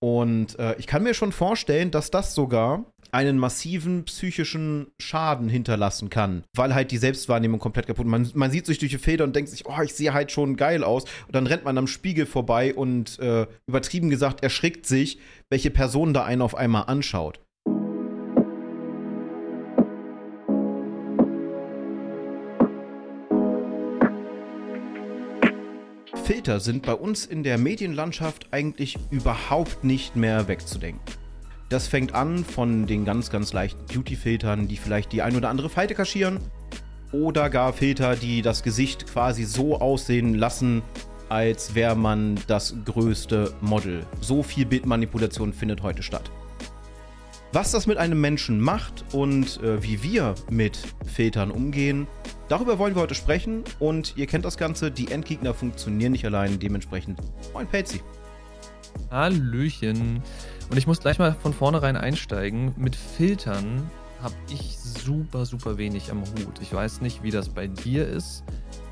Und äh, ich kann mir schon vorstellen, dass das sogar einen massiven psychischen Schaden hinterlassen kann, weil halt die Selbstwahrnehmung komplett kaputt ist. Man, man sieht sich durch die Feder und denkt sich, oh, ich sehe halt schon geil aus. Und dann rennt man am Spiegel vorbei und äh, übertrieben gesagt erschrickt sich, welche Person da einen auf einmal anschaut. Filter sind bei uns in der Medienlandschaft eigentlich überhaupt nicht mehr wegzudenken. Das fängt an von den ganz, ganz leichten Beauty-Filtern, die vielleicht die ein oder andere Falte kaschieren. Oder gar Filter, die das Gesicht quasi so aussehen lassen, als wäre man das größte Model. So viel Bildmanipulation findet heute statt. Was das mit einem Menschen macht und äh, wie wir mit Filtern umgehen, darüber wollen wir heute sprechen. Und ihr kennt das Ganze, die Endgegner funktionieren nicht allein, dementsprechend moin Pelzi. Hallöchen. Und ich muss gleich mal von vornherein einsteigen. Mit Filtern habe ich super, super wenig am Hut. Ich weiß nicht, wie das bei dir ist,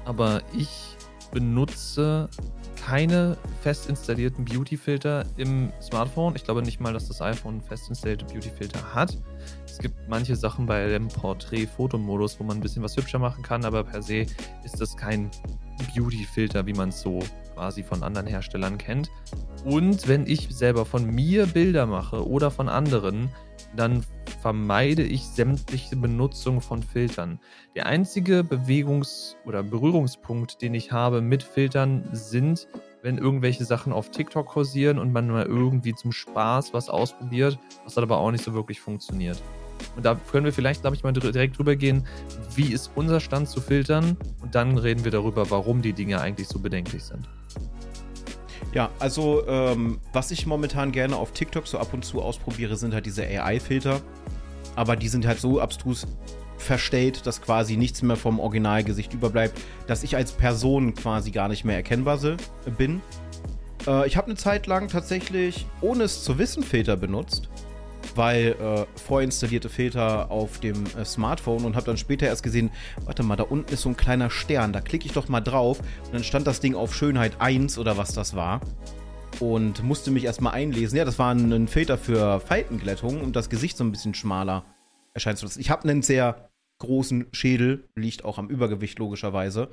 aber ich benutze keine fest installierten Beauty-Filter im Smartphone. Ich glaube nicht mal, dass das iPhone fest installierte Beauty-Filter hat. Es gibt manche Sachen bei dem Porträt-Fotomodus, wo man ein bisschen was hübscher machen kann, aber per se ist das kein Beauty-Filter, wie man es so quasi von anderen Herstellern kennt. Und wenn ich selber von mir Bilder mache oder von anderen, dann vermeide ich sämtliche Benutzung von Filtern. Der einzige Bewegungs- oder Berührungspunkt, den ich habe mit Filtern, sind, wenn irgendwelche Sachen auf TikTok kursieren und man mal irgendwie zum Spaß was ausprobiert, was dann aber auch nicht so wirklich funktioniert. Und da können wir vielleicht, glaube ich, mal direkt drüber gehen, wie ist unser Stand zu Filtern und dann reden wir darüber, warum die Dinge eigentlich so bedenklich sind. Ja, also ähm, was ich momentan gerne auf TikTok so ab und zu ausprobiere, sind halt diese AI-Filter. Aber die sind halt so abstrus verstellt, dass quasi nichts mehr vom Originalgesicht überbleibt, dass ich als Person quasi gar nicht mehr erkennbar bin. Äh, ich habe eine Zeit lang tatsächlich, ohne es zu wissen, Filter benutzt weil äh, vorinstallierte Filter auf dem äh, Smartphone und habe dann später erst gesehen, warte mal, da unten ist so ein kleiner Stern, da klicke ich doch mal drauf und dann stand das Ding auf Schönheit 1 oder was das war und musste mich erstmal einlesen. Ja, das war ein, ein Filter für Faltenglättung, um das Gesicht so ein bisschen schmaler erscheinen zu. Ich habe einen sehr großen Schädel, liegt auch am Übergewicht logischerweise.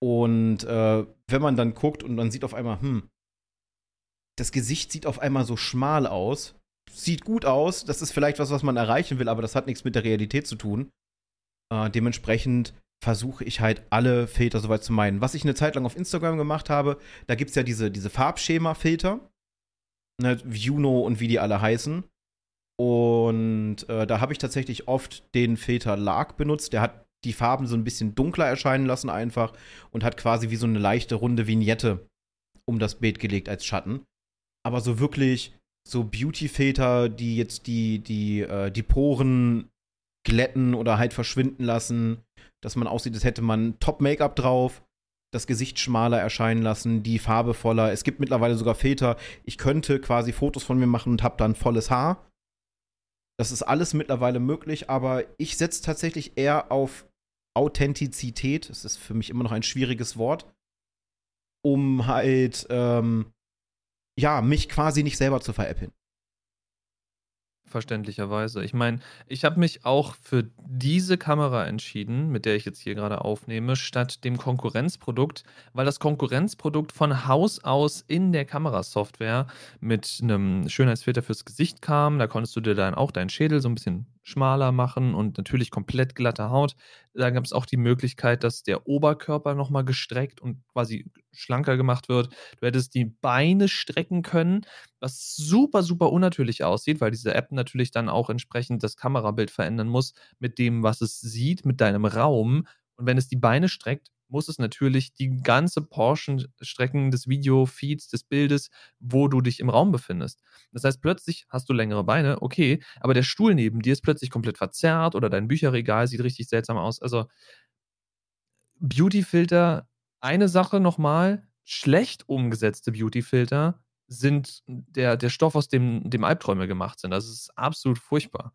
Und äh, wenn man dann guckt und man sieht auf einmal, hm, das Gesicht sieht auf einmal so schmal aus, sieht gut aus, das ist vielleicht was, was man erreichen will, aber das hat nichts mit der Realität zu tun. Äh, dementsprechend versuche ich halt alle Filter soweit zu meinen. Was ich eine Zeit lang auf Instagram gemacht habe, da gibt es ja diese, diese Farbschema-Filter, ne, Juno und wie die alle heißen. Und äh, da habe ich tatsächlich oft den Filter Lark benutzt. Der hat die Farben so ein bisschen dunkler erscheinen lassen einfach und hat quasi wie so eine leichte runde Vignette um das Bild gelegt als Schatten. Aber so wirklich so Beauty-Filter, die jetzt die, die, äh, die Poren glätten oder halt verschwinden lassen, dass man aussieht, als hätte man Top-Make-up drauf, das Gesicht schmaler erscheinen lassen, die Farbe voller. Es gibt mittlerweile sogar Filter. Ich könnte quasi Fotos von mir machen und habe dann volles Haar. Das ist alles mittlerweile möglich, aber ich setze tatsächlich eher auf Authentizität. Das ist für mich immer noch ein schwieriges Wort, um halt ähm, ja, mich quasi nicht selber zu veräppeln. Verständlicherweise. Ich meine, ich habe mich auch für diese Kamera entschieden, mit der ich jetzt hier gerade aufnehme, statt dem Konkurrenzprodukt, weil das Konkurrenzprodukt von Haus aus in der Kamerasoftware mit einem Schönheitsfilter fürs Gesicht kam. Da konntest du dir dann auch deinen Schädel so ein bisschen schmaler machen und natürlich komplett glatte Haut. Da gab es auch die Möglichkeit, dass der Oberkörper nochmal gestreckt und quasi schlanker gemacht wird. Du hättest die Beine strecken können, was super, super unnatürlich aussieht, weil diese App natürlich dann auch entsprechend das Kamerabild verändern muss mit dem, was es sieht, mit deinem Raum. Und wenn es die Beine streckt, muss es natürlich die ganze Portion strecken des Video-Feeds, des Bildes, wo du dich im Raum befindest. Das heißt, plötzlich hast du längere Beine, okay, aber der Stuhl neben dir ist plötzlich komplett verzerrt oder dein Bücherregal sieht richtig seltsam aus. Also Beauty-Filter, eine Sache nochmal, schlecht umgesetzte Beauty-Filter sind der, der Stoff, aus dem, dem Albträume gemacht sind. Das ist absolut furchtbar.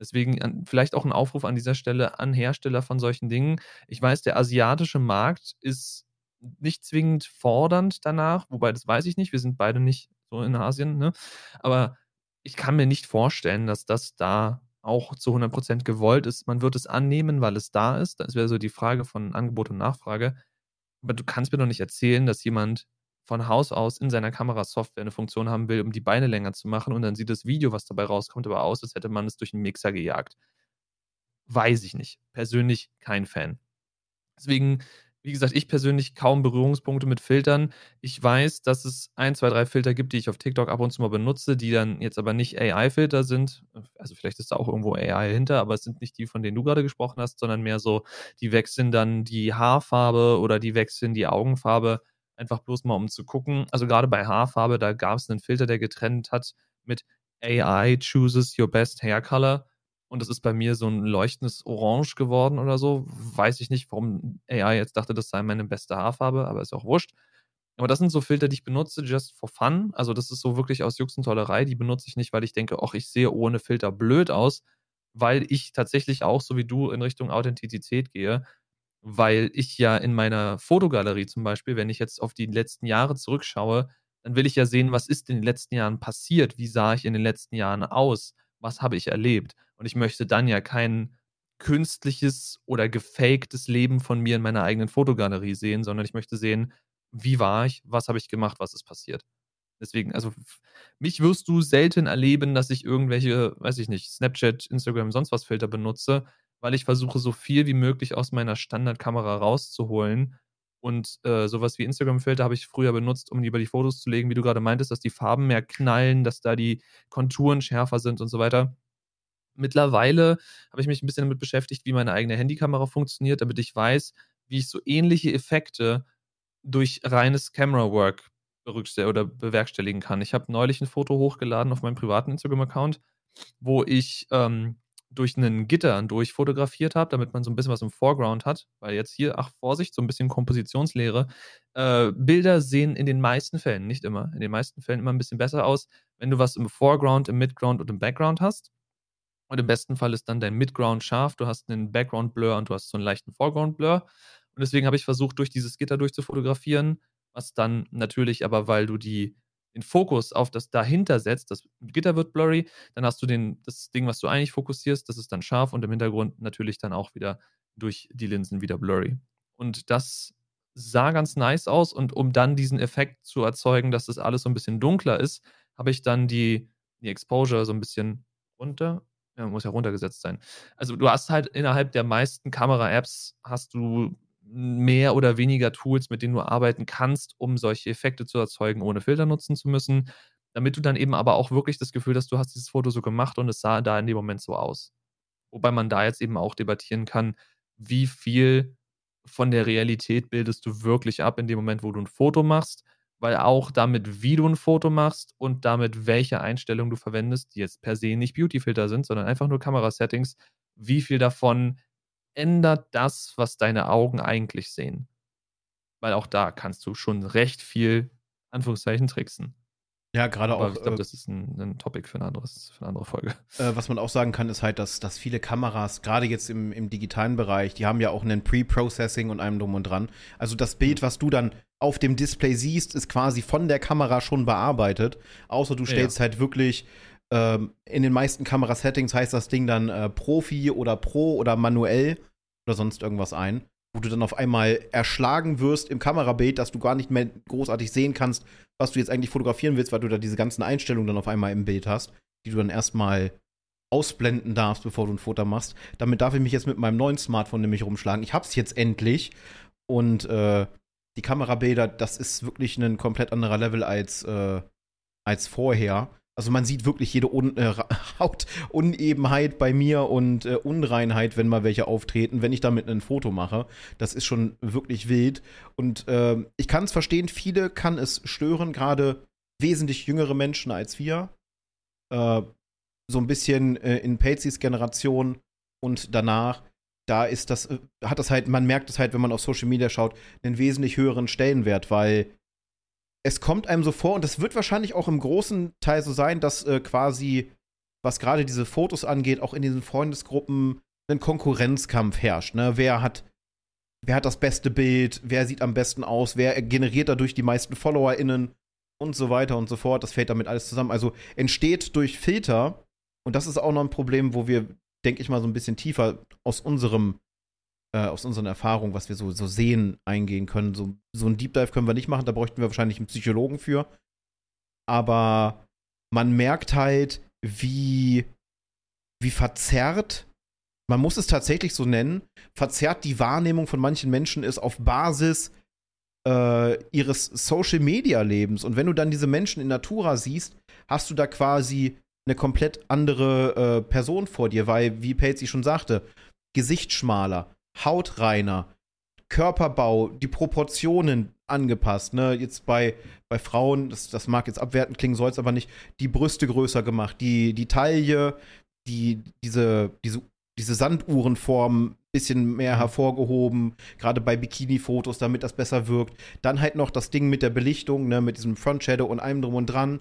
Deswegen vielleicht auch ein Aufruf an dieser Stelle an Hersteller von solchen Dingen. Ich weiß, der asiatische Markt ist nicht zwingend fordernd danach, wobei das weiß ich nicht. Wir sind beide nicht so in Asien, ne? Aber ich kann mir nicht vorstellen, dass das da auch zu 100% gewollt ist. Man wird es annehmen, weil es da ist. Das wäre so die Frage von Angebot und Nachfrage. Aber du kannst mir doch nicht erzählen, dass jemand von Haus aus in seiner Kamerasoftware eine Funktion haben will, um die Beine länger zu machen und dann sieht das Video, was dabei rauskommt, aber aus, als hätte man es durch einen Mixer gejagt. Weiß ich nicht. Persönlich kein Fan. Deswegen wie gesagt, ich persönlich kaum Berührungspunkte mit Filtern. Ich weiß, dass es ein, zwei, drei Filter gibt, die ich auf TikTok ab und zu mal benutze, die dann jetzt aber nicht AI-Filter sind. Also vielleicht ist da auch irgendwo AI hinter, aber es sind nicht die, von denen du gerade gesprochen hast, sondern mehr so, die wechseln dann die Haarfarbe oder die wechseln die Augenfarbe, einfach bloß mal um zu gucken. Also gerade bei Haarfarbe, da gab es einen Filter, der getrennt hat mit AI chooses your best hair color und das ist bei mir so ein leuchtendes Orange geworden oder so. Weiß ich nicht, warum AI jetzt dachte, das sei meine beste Haarfarbe, aber ist auch wurscht. Aber das sind so Filter, die ich benutze, just for fun. Also, das ist so wirklich aus Jux und Tollerei. Die benutze ich nicht, weil ich denke, ach, ich sehe ohne Filter blöd aus, weil ich tatsächlich auch, so wie du, in Richtung Authentizität gehe. Weil ich ja in meiner Fotogalerie zum Beispiel, wenn ich jetzt auf die letzten Jahre zurückschaue, dann will ich ja sehen, was ist in den letzten Jahren passiert? Wie sah ich in den letzten Jahren aus? Was habe ich erlebt? Und ich möchte dann ja kein künstliches oder gefaktes Leben von mir in meiner eigenen Fotogalerie sehen, sondern ich möchte sehen, wie war ich, was habe ich gemacht, was ist passiert. Deswegen, also mich wirst du selten erleben, dass ich irgendwelche, weiß ich nicht, Snapchat, Instagram, sonst was Filter benutze, weil ich versuche, so viel wie möglich aus meiner Standardkamera rauszuholen. Und äh, sowas wie Instagram-Filter habe ich früher benutzt, um die über die Fotos zu legen, wie du gerade meintest, dass die Farben mehr knallen, dass da die Konturen schärfer sind und so weiter. Mittlerweile habe ich mich ein bisschen damit beschäftigt, wie meine eigene Handykamera funktioniert, damit ich weiß, wie ich so ähnliche Effekte durch reines Camera Work oder bewerkstelligen kann. Ich habe neulich ein Foto hochgeladen auf meinem privaten Instagram-Account, wo ich ähm, durch einen Gitter durch fotografiert habe, damit man so ein bisschen was im Foreground hat, weil jetzt hier, ach Vorsicht, so ein bisschen Kompositionslehre. Äh, Bilder sehen in den meisten Fällen, nicht immer, in den meisten Fällen immer ein bisschen besser aus, wenn du was im Foreground, im Midground und im Background hast. Und im besten Fall ist dann dein Midground scharf, du hast einen Background Blur und du hast so einen leichten Foreground Blur. Und deswegen habe ich versucht, durch dieses Gitter durchzufotografieren, was dann natürlich aber, weil du die, den Fokus auf das dahinter setzt, das Gitter wird blurry, dann hast du den, das Ding, was du eigentlich fokussierst, das ist dann scharf und im Hintergrund natürlich dann auch wieder durch die Linsen wieder blurry. Und das sah ganz nice aus und um dann diesen Effekt zu erzeugen, dass das alles so ein bisschen dunkler ist, habe ich dann die, die Exposure so ein bisschen runter ja, muss ja runtergesetzt sein. Also du hast halt innerhalb der meisten Kamera-Apps hast du mehr oder weniger Tools, mit denen du arbeiten kannst, um solche Effekte zu erzeugen, ohne Filter nutzen zu müssen, damit du dann eben aber auch wirklich das Gefühl hast, du hast dieses Foto so gemacht und es sah da in dem Moment so aus. Wobei man da jetzt eben auch debattieren kann, wie viel von der Realität bildest du wirklich ab in dem Moment, wo du ein Foto machst weil auch damit, wie du ein Foto machst und damit, welche Einstellungen du verwendest, die jetzt per se nicht Beautyfilter sind, sondern einfach nur Kamerasettings, wie viel davon ändert das, was deine Augen eigentlich sehen. Weil auch da kannst du schon recht viel, Anführungszeichen, tricksen. Ja, gerade auch. Ich glaube, äh, das ist ein, ein, Topic für eine, anderes, für eine andere Folge. Äh, was man auch sagen kann, ist halt, dass, dass viele Kameras, gerade jetzt im, im digitalen Bereich, die haben ja auch einen Pre-Processing und einem drum und dran. Also das Bild, mhm. was du dann auf dem Display siehst, ist quasi von der Kamera schon bearbeitet. Außer du stellst ja. halt wirklich ähm, in den meisten Kamerasettings heißt das Ding dann äh, Profi oder Pro oder manuell oder sonst irgendwas ein wo du dann auf einmal erschlagen wirst im Kamerabild, dass du gar nicht mehr großartig sehen kannst, was du jetzt eigentlich fotografieren willst, weil du da diese ganzen Einstellungen dann auf einmal im Bild hast, die du dann erstmal ausblenden darfst, bevor du ein Foto machst. Damit darf ich mich jetzt mit meinem neuen Smartphone nämlich rumschlagen. Ich hab's jetzt endlich und äh, die Kamerabilder, das ist wirklich ein komplett anderer Level als, äh, als vorher. Also man sieht wirklich jede Un äh, Hautunebenheit bei mir und äh, Unreinheit, wenn mal welche auftreten, wenn ich damit ein Foto mache. Das ist schon wirklich wild. Und äh, ich kann es verstehen, viele kann es stören, gerade wesentlich jüngere Menschen als wir. Äh, so ein bisschen äh, in Pacys Generation und danach da ist das, äh, hat das halt, man merkt es halt, wenn man auf Social Media schaut, einen wesentlich höheren Stellenwert, weil es kommt einem so vor, und das wird wahrscheinlich auch im großen Teil so sein, dass äh, quasi, was gerade diese Fotos angeht, auch in diesen Freundesgruppen ein Konkurrenzkampf herrscht. Ne? Wer hat, wer hat das beste Bild, wer sieht am besten aus, wer generiert dadurch die meisten FollowerInnen. und so weiter und so fort. Das fällt damit alles zusammen. Also entsteht durch Filter, und das ist auch noch ein Problem, wo wir, denke ich mal, so ein bisschen tiefer aus unserem, äh, aus unseren Erfahrungen, was wir so, so sehen, eingehen können. So, so ein Deep Dive können wir nicht machen, da bräuchten wir wahrscheinlich einen Psychologen für. Aber man merkt halt, wie, wie verzerrt, man muss es tatsächlich so nennen, verzerrt die Wahrnehmung von manchen Menschen ist auf Basis äh, ihres Social-Media-Lebens. Und wenn du dann diese Menschen in Natura siehst, hast du da quasi eine komplett andere äh, Person vor dir, weil, wie Pelzi schon sagte, Gesicht schmaler, Haut reiner, Körperbau, die Proportionen angepasst. Ne? Jetzt bei, bei Frauen, das, das mag jetzt abwertend klingen, soll es aber nicht, die Brüste größer gemacht, die, die Taille, die, diese, diese, diese Sanduhrenform bisschen mehr hervorgehoben, gerade bei Bikini-Fotos, damit das besser wirkt. Dann halt noch das Ding mit der Belichtung, ne, mit diesem Front Shadow und allem drum und dran,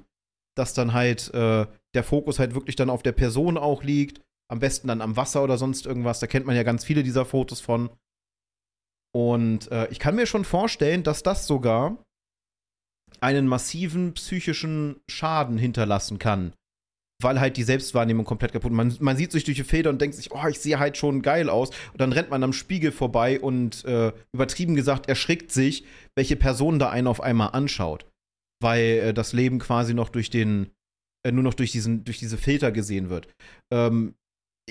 dass dann halt äh, der Fokus halt wirklich dann auf der Person auch liegt. Am besten dann am Wasser oder sonst irgendwas. Da kennt man ja ganz viele dieser Fotos von. Und äh, ich kann mir schon vorstellen, dass das sogar einen massiven psychischen Schaden hinterlassen kann weil halt die Selbstwahrnehmung komplett kaputt. Man, man sieht sich durch die Feder und denkt sich, oh, ich sehe halt schon geil aus. Und dann rennt man am Spiegel vorbei und äh, übertrieben gesagt erschrickt sich, welche Person da einen auf einmal anschaut. Weil äh, das Leben quasi noch durch den, äh, nur noch durch, diesen, durch diese Filter gesehen wird. Ähm,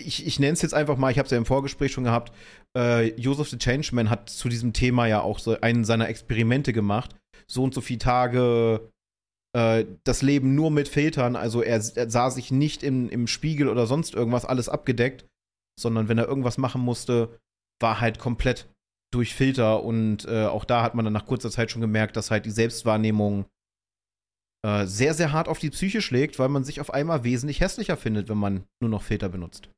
ich, ich nenne es jetzt einfach mal, ich habe es ja im Vorgespräch schon gehabt, äh, Joseph the Changeman hat zu diesem Thema ja auch so einen seiner Experimente gemacht. So und so viele Tage äh, das Leben nur mit Filtern. Also er, er sah sich nicht im, im Spiegel oder sonst irgendwas alles abgedeckt, sondern wenn er irgendwas machen musste, war halt komplett durch Filter. Und äh, auch da hat man dann nach kurzer Zeit schon gemerkt, dass halt die Selbstwahrnehmung äh, sehr, sehr hart auf die Psyche schlägt, weil man sich auf einmal wesentlich hässlicher findet, wenn man nur noch Filter benutzt.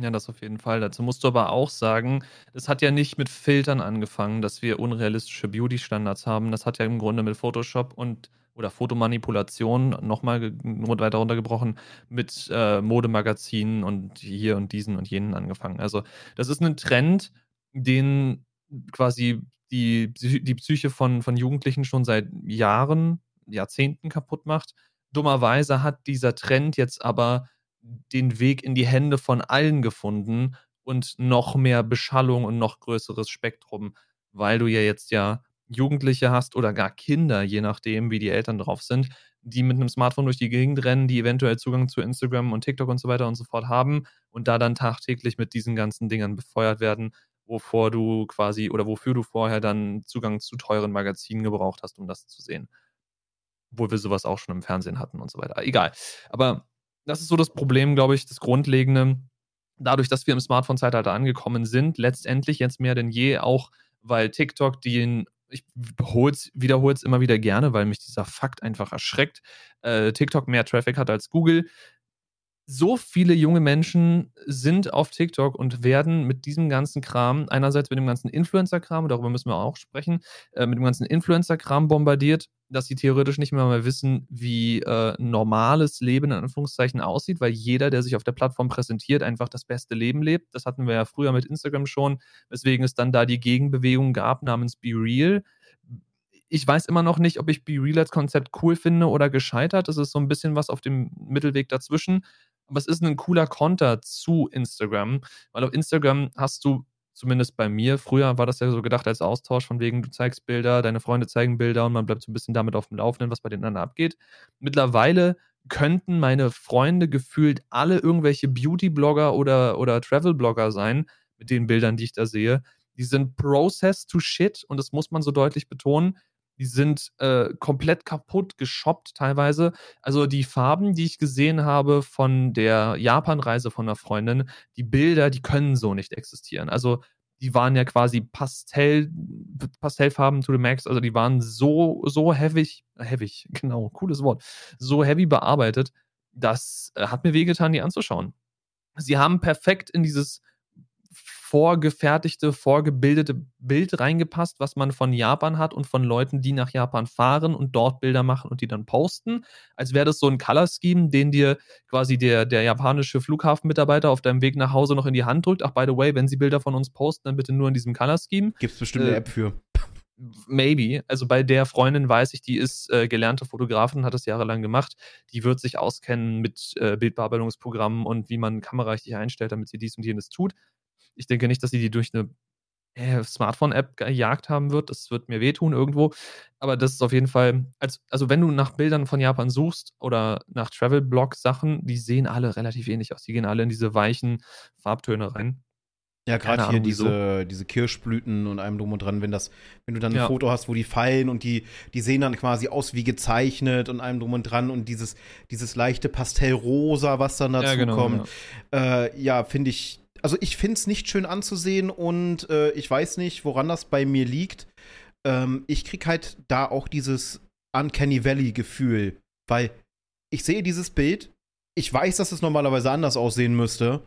Ja, das auf jeden Fall. Dazu musst du aber auch sagen, es hat ja nicht mit Filtern angefangen, dass wir unrealistische Beauty-Standards haben. Das hat ja im Grunde mit Photoshop und oder Fotomanipulation nochmal weiter runtergebrochen mit äh, Modemagazinen und hier und diesen und jenen angefangen. Also das ist ein Trend, den quasi die, die Psyche von, von Jugendlichen schon seit Jahren, Jahrzehnten kaputt macht. Dummerweise hat dieser Trend jetzt aber den Weg in die Hände von allen gefunden und noch mehr Beschallung und noch größeres Spektrum, weil du ja jetzt ja Jugendliche hast oder gar Kinder, je nachdem, wie die Eltern drauf sind, die mit einem Smartphone durch die Gegend rennen, die eventuell Zugang zu Instagram und TikTok und so weiter und so fort haben und da dann tagtäglich mit diesen ganzen Dingern befeuert werden, wovor du quasi oder wofür du vorher dann Zugang zu teuren Magazinen gebraucht hast, um das zu sehen. Obwohl wir sowas auch schon im Fernsehen hatten und so weiter. Egal. Aber das ist so das Problem, glaube ich, das Grundlegende. Dadurch, dass wir im Smartphone-Zeitalter angekommen sind, letztendlich jetzt mehr denn je auch, weil TikTok den ich wiederhole es immer wieder gerne, weil mich dieser Fakt einfach erschreckt, äh, TikTok mehr Traffic hat als Google. So viele junge Menschen sind auf TikTok und werden mit diesem ganzen Kram, einerseits mit dem ganzen Influencer-Kram, darüber müssen wir auch sprechen, äh, mit dem ganzen Influencer-Kram bombardiert, dass sie theoretisch nicht mehr mal wissen, wie äh, normales Leben in Anführungszeichen aussieht, weil jeder, der sich auf der Plattform präsentiert, einfach das beste Leben lebt. Das hatten wir ja früher mit Instagram schon, weswegen es dann da die Gegenbewegung gab namens Be Real. Ich weiß immer noch nicht, ob ich Be Real als Konzept cool finde oder gescheitert. Es ist so ein bisschen was auf dem Mittelweg dazwischen. Aber es ist ein cooler Konter zu Instagram, weil auf Instagram hast du zumindest bei mir. Früher war das ja so gedacht als Austausch, von wegen, du zeigst Bilder, deine Freunde zeigen Bilder und man bleibt so ein bisschen damit auf dem Laufenden, was bei den anderen abgeht. Mittlerweile könnten meine Freunde gefühlt alle irgendwelche Beauty-Blogger oder, oder Travel-Blogger sein, mit den Bildern, die ich da sehe. Die sind processed to shit und das muss man so deutlich betonen. Die sind äh, komplett kaputt geshoppt teilweise. Also die Farben, die ich gesehen habe von der Japan-Reise von einer Freundin, die Bilder, die können so nicht existieren. Also die waren ja quasi Pastell, Pastellfarben to the max. Also die waren so, so heavy, heavy, genau, cooles Wort, so heavy bearbeitet. Das äh, hat mir wehgetan, die anzuschauen. Sie haben perfekt in dieses vorgefertigte, vorgebildete Bild reingepasst, was man von Japan hat und von Leuten, die nach Japan fahren und dort Bilder machen und die dann posten. Als wäre das so ein Color Scheme, den dir quasi der, der japanische Flughafenmitarbeiter auf deinem Weg nach Hause noch in die Hand drückt. Ach, by the way, wenn Sie Bilder von uns posten, dann bitte nur in diesem Color Scheme. Gibt es bestimmt äh, eine App für. maybe. Also bei der Freundin weiß ich, die ist äh, gelernte Fotografin, hat das jahrelang gemacht. Die wird sich auskennen mit äh, Bildbearbeitungsprogrammen und wie man Kamera richtig einstellt, damit sie dies und jenes tut. Ich denke nicht, dass sie die durch eine äh, Smartphone-App gejagt haben wird. Das wird mir wehtun irgendwo. Aber das ist auf jeden Fall, als, also wenn du nach Bildern von Japan suchst oder nach Travel-Blog-Sachen, die sehen alle relativ ähnlich aus. Die gehen alle in diese weichen Farbtöne rein. Ja, gerade hier diese, diese Kirschblüten und allem drum und dran, wenn das, wenn du dann ein ja. Foto hast, wo die fallen und die, die sehen dann quasi aus wie gezeichnet und allem drum und dran und dieses, dieses leichte Pastellrosa, was dann dazu ja, genau, kommt. Ja, äh, ja finde ich, also ich finde es nicht schön anzusehen und äh, ich weiß nicht, woran das bei mir liegt. Ähm, ich krieg halt da auch dieses Uncanny Valley-Gefühl, weil ich sehe dieses Bild, ich weiß, dass es normalerweise anders aussehen müsste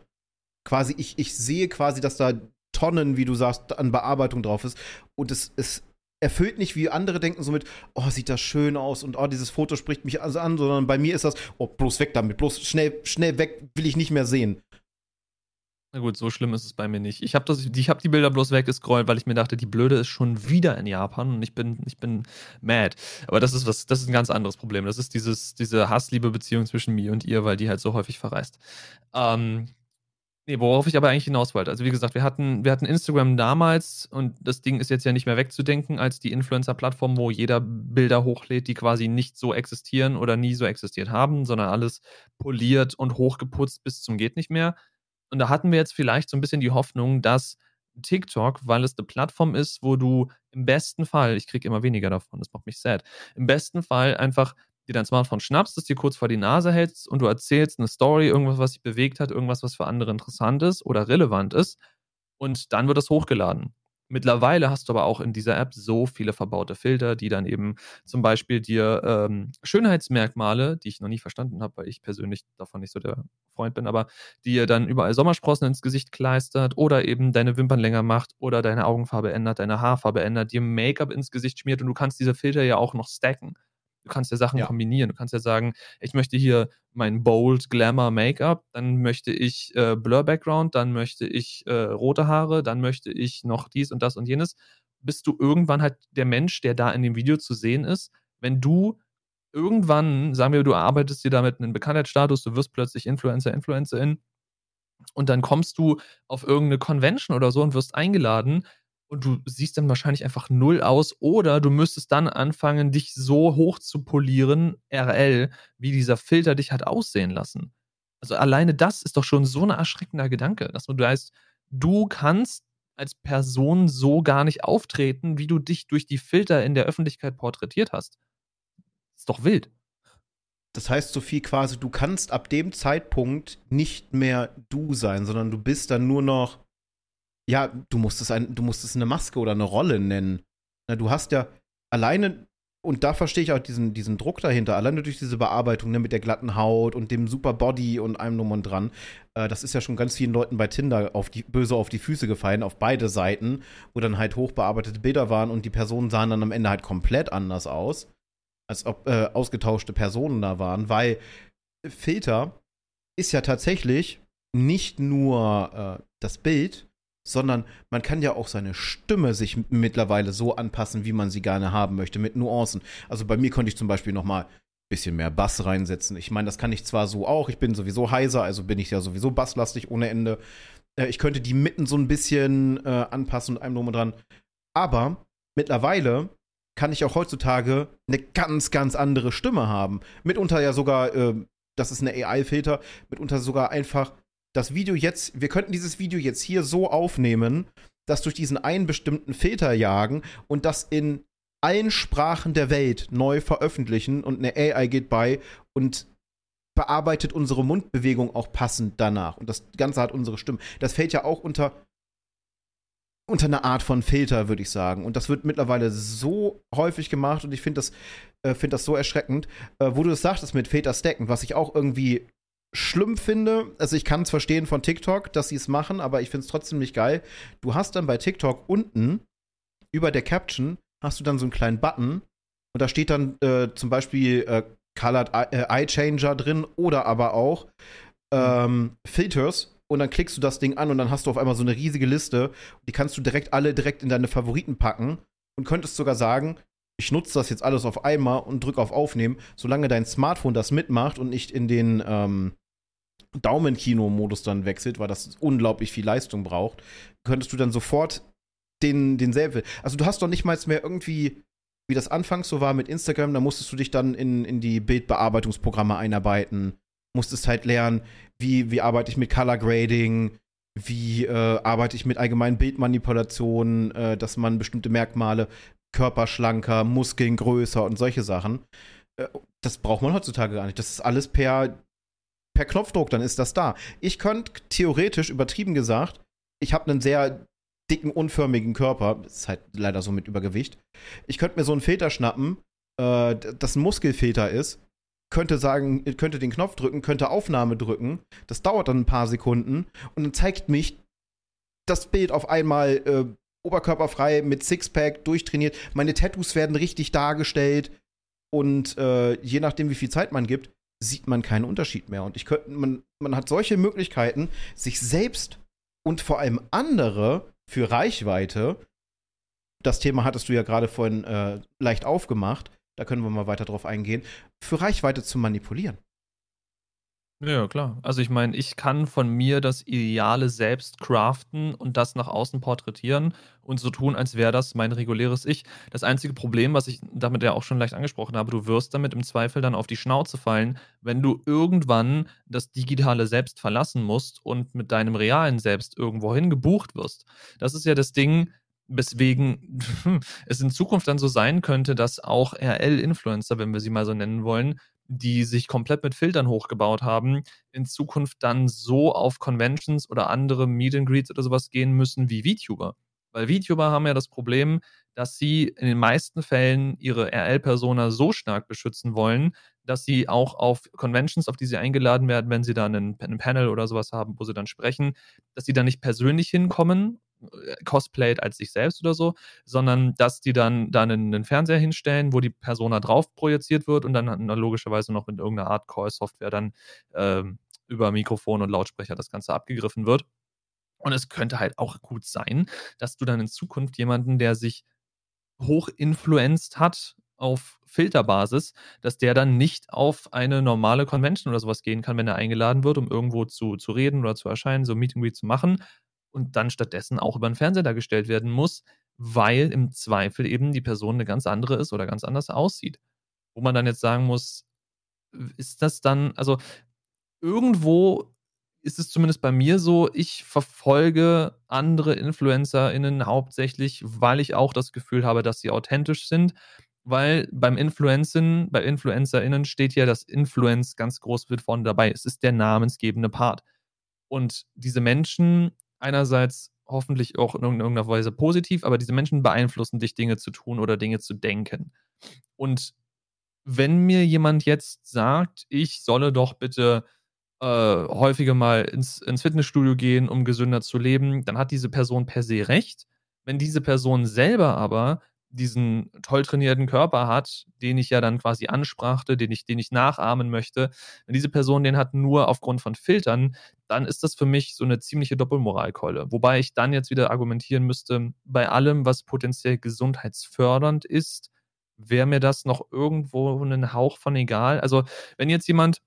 quasi, ich, ich sehe quasi, dass da Tonnen, wie du sagst, an Bearbeitung drauf ist. Und es, es erfüllt nicht, wie andere denken, so mit, oh, sieht das schön aus und oh, dieses Foto spricht mich also an, sondern bei mir ist das, oh, bloß weg damit, bloß schnell, schnell weg, will ich nicht mehr sehen. Na gut, so schlimm ist es bei mir nicht. Ich habe hab die Bilder bloß weggescrollt, weil ich mir dachte, die Blöde ist schon wieder in Japan und ich bin, ich bin mad. Aber das ist was, das ist ein ganz anderes Problem. Das ist dieses, diese Hassliebe-Beziehung zwischen mir und ihr, weil die halt so häufig verreist. Ähm, Nee, worauf ich aber eigentlich hinaus wollte. Also wie gesagt, wir hatten, wir hatten Instagram damals und das Ding ist jetzt ja nicht mehr wegzudenken als die Influencer-Plattform, wo jeder Bilder hochlädt, die quasi nicht so existieren oder nie so existiert haben, sondern alles poliert und hochgeputzt bis zum geht nicht mehr. Und da hatten wir jetzt vielleicht so ein bisschen die Hoffnung, dass TikTok, weil es eine Plattform ist, wo du im besten Fall, ich kriege immer weniger davon, das macht mich sad, im besten Fall einfach dir dein Smartphone schnappst, es dir kurz vor die Nase hältst und du erzählst eine Story, irgendwas, was dich bewegt hat, irgendwas, was für andere interessant ist oder relevant ist. Und dann wird es hochgeladen. Mittlerweile hast du aber auch in dieser App so viele verbaute Filter, die dann eben zum Beispiel dir ähm, Schönheitsmerkmale, die ich noch nie verstanden habe, weil ich persönlich davon nicht so der Freund bin, aber die dir dann überall Sommersprossen ins Gesicht kleistert oder eben deine Wimpern länger macht oder deine Augenfarbe ändert, deine Haarfarbe ändert, dir Make-up ins Gesicht schmiert und du kannst diese Filter ja auch noch stacken. Du kannst ja Sachen ja. kombinieren. Du kannst ja sagen, ich möchte hier mein Bold Glamour Make-up, dann möchte ich äh, Blur Background, dann möchte ich äh, rote Haare, dann möchte ich noch dies und das und jenes. Bist du irgendwann halt der Mensch, der da in dem Video zu sehen ist, wenn du irgendwann, sagen wir, du arbeitest dir damit einen Bekanntheitsstatus, du wirst plötzlich Influencer, Influencerin und dann kommst du auf irgendeine Convention oder so und wirst eingeladen, und du siehst dann wahrscheinlich einfach null aus oder du müsstest dann anfangen, dich so hoch zu polieren, RL, wie dieser Filter dich hat aussehen lassen. Also alleine das ist doch schon so ein erschreckender Gedanke, dass du heißt, du kannst als Person so gar nicht auftreten, wie du dich durch die Filter in der Öffentlichkeit porträtiert hast. Ist doch wild. Das heißt, Sophie, quasi, du kannst ab dem Zeitpunkt nicht mehr du sein, sondern du bist dann nur noch ja, du musst es ein, du musst es eine Maske oder eine Rolle nennen. Na, du hast ja alleine, und da verstehe ich auch diesen, diesen Druck dahinter, alleine durch diese Bearbeitung ne, mit der glatten Haut und dem super Body und allem drum und dran. Äh, das ist ja schon ganz vielen Leuten bei Tinder auf die, böse auf die Füße gefallen, auf beide Seiten, wo dann halt hochbearbeitete Bilder waren und die Personen sahen dann am Ende halt komplett anders aus, als ob äh, ausgetauschte Personen da waren, weil Filter ist ja tatsächlich nicht nur äh, das Bild, sondern man kann ja auch seine Stimme sich mittlerweile so anpassen, wie man sie gerne haben möchte, mit Nuancen. Also bei mir konnte ich zum Beispiel noch mal ein bisschen mehr Bass reinsetzen. Ich meine, das kann ich zwar so auch, ich bin sowieso heiser, also bin ich ja sowieso basslastig ohne Ende. Äh, ich könnte die Mitten so ein bisschen äh, anpassen und einem drum und dran. Aber mittlerweile kann ich auch heutzutage eine ganz, ganz andere Stimme haben. Mitunter ja sogar, äh, das ist eine AI-Filter, mitunter sogar einfach das Video jetzt, wir könnten dieses Video jetzt hier so aufnehmen, das durch diesen einen bestimmten Filter jagen und das in allen Sprachen der Welt neu veröffentlichen und eine AI geht bei und bearbeitet unsere Mundbewegung auch passend danach. Und das Ganze hat unsere Stimme. Das fällt ja auch unter, unter eine Art von Filter, würde ich sagen. Und das wird mittlerweile so häufig gemacht und ich finde das, äh, find das so erschreckend. Äh, wo du das sagtest mit Filter stacken, was ich auch irgendwie schlimm finde, also ich kann es verstehen von TikTok, dass sie es machen, aber ich finde es trotzdem nicht geil. Du hast dann bei TikTok unten über der Caption hast du dann so einen kleinen Button und da steht dann äh, zum Beispiel äh, Colored Eye, äh, Changer drin oder aber auch ähm, Filters und dann klickst du das Ding an und dann hast du auf einmal so eine riesige Liste. Die kannst du direkt alle direkt in deine Favoriten packen und könntest sogar sagen, ich nutze das jetzt alles auf einmal und drücke auf Aufnehmen, solange dein Smartphone das mitmacht und nicht in den ähm, Daumenkino-Modus dann wechselt, weil das unglaublich viel Leistung braucht, könntest du dann sofort den, denselben. Also du hast doch nicht mal mehr irgendwie, wie das anfangs so war mit Instagram, da musstest du dich dann in, in die Bildbearbeitungsprogramme einarbeiten, musstest halt lernen, wie, wie arbeite ich mit Color Grading, wie äh, arbeite ich mit allgemeinen Bildmanipulationen, äh, dass man bestimmte Merkmale, Körper schlanker, Muskeln größer und solche Sachen. Äh, das braucht man heutzutage gar nicht. Das ist alles per, per Knopfdruck, dann ist das da. Ich könnte theoretisch, übertrieben gesagt, ich habe einen sehr dicken, unförmigen Körper, ist halt leider so mit Übergewicht. Ich könnte mir so einen Filter schnappen, äh, das ein Muskelfilter ist, könnte sagen, könnte den Knopf drücken, könnte Aufnahme drücken. Das dauert dann ein paar Sekunden und dann zeigt mich das Bild auf einmal äh, oberkörperfrei mit Sixpack durchtrainiert. Meine Tattoos werden richtig dargestellt und äh, je nachdem, wie viel Zeit man gibt, sieht man keinen Unterschied mehr. Und ich könnte, man, man hat solche Möglichkeiten, sich selbst und vor allem andere für Reichweite. Das Thema hattest du ja gerade vorhin äh, leicht aufgemacht da können wir mal weiter drauf eingehen, für Reichweite zu manipulieren. Ja, klar. Also ich meine, ich kann von mir das Ideale selbst craften und das nach außen porträtieren und so tun, als wäre das mein reguläres Ich. Das einzige Problem, was ich damit ja auch schon leicht angesprochen habe, du wirst damit im Zweifel dann auf die Schnauze fallen, wenn du irgendwann das digitale Selbst verlassen musst und mit deinem realen Selbst irgendwohin gebucht wirst. Das ist ja das Ding, weswegen es in Zukunft dann so sein könnte, dass auch RL-Influencer, wenn wir sie mal so nennen wollen, die sich komplett mit Filtern hochgebaut haben, in Zukunft dann so auf Conventions oder andere Meet and Greets oder sowas gehen müssen wie VTuber. Weil VTuber haben ja das Problem, dass sie in den meisten Fällen ihre RL-Persona so stark beschützen wollen, dass sie auch auf Conventions, auf die sie eingeladen werden, wenn sie dann ein, Panel oder sowas haben, wo sie dann sprechen, dass sie dann nicht persönlich hinkommen cosplayt als sich selbst oder so, sondern dass die dann, dann einen, Fernseher hinstellen, wo die Persona drauf projiziert wird und dann logischerweise noch mit irgendeiner Art Call-Software dann ähm, über Mikrofon und Lautsprecher das Ganze abgegriffen wird. Und es könnte halt auch gut sein, dass du dann in Zukunft jemanden, der sich hoch influenzt hat auf Filterbasis, dass der dann nicht auf eine normale Convention oder sowas gehen kann, wenn er eingeladen wird, um irgendwo zu, zu reden oder zu erscheinen, so ein Meeting Greet zu machen, und dann stattdessen auch über den Fernseher dargestellt werden muss, weil im Zweifel eben die Person eine ganz andere ist oder ganz anders aussieht. Wo man dann jetzt sagen muss, ist das dann, also irgendwo ist es zumindest bei mir so, ich verfolge andere InfluencerInnen hauptsächlich, weil ich auch das Gefühl habe, dass sie authentisch sind. Weil beim Influencen, bei InfluencerInnen steht ja das Influence ganz groß mit vorne dabei. Es ist der namensgebende Part. Und diese Menschen einerseits hoffentlich auch in irgendeiner Weise positiv, aber diese Menschen beeinflussen dich, Dinge zu tun oder Dinge zu denken. Und wenn mir jemand jetzt sagt, ich solle doch bitte äh, häufiger mal ins, ins Fitnessstudio gehen, um gesünder zu leben, dann hat diese Person per se recht. Wenn diese Person selber aber diesen toll trainierten Körper hat, den ich ja dann quasi ansprachte, den ich, den ich nachahmen möchte, wenn diese Person den hat nur aufgrund von Filtern, dann ist das für mich so eine ziemliche Doppelmoralkeule. Wobei ich dann jetzt wieder argumentieren müsste, bei allem, was potenziell gesundheitsfördernd ist, wäre mir das noch irgendwo einen Hauch von egal. Also wenn jetzt jemand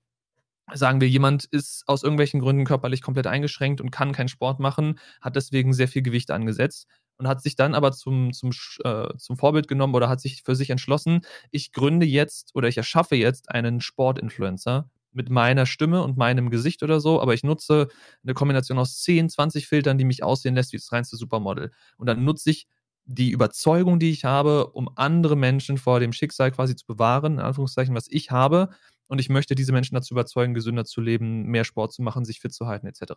sagen wir, jemand ist aus irgendwelchen Gründen körperlich komplett eingeschränkt und kann keinen Sport machen, hat deswegen sehr viel Gewicht angesetzt und hat sich dann aber zum, zum, äh, zum Vorbild genommen oder hat sich für sich entschlossen, ich gründe jetzt oder ich erschaffe jetzt einen Sportinfluencer mit meiner Stimme und meinem Gesicht oder so, aber ich nutze eine Kombination aus 10, 20 Filtern, die mich aussehen lässt wie das reinste Supermodel. Und dann nutze ich die Überzeugung, die ich habe, um andere Menschen vor dem Schicksal quasi zu bewahren, in Anführungszeichen, was ich habe. Und ich möchte diese Menschen dazu überzeugen, gesünder zu leben, mehr Sport zu machen, sich fit zu halten, etc.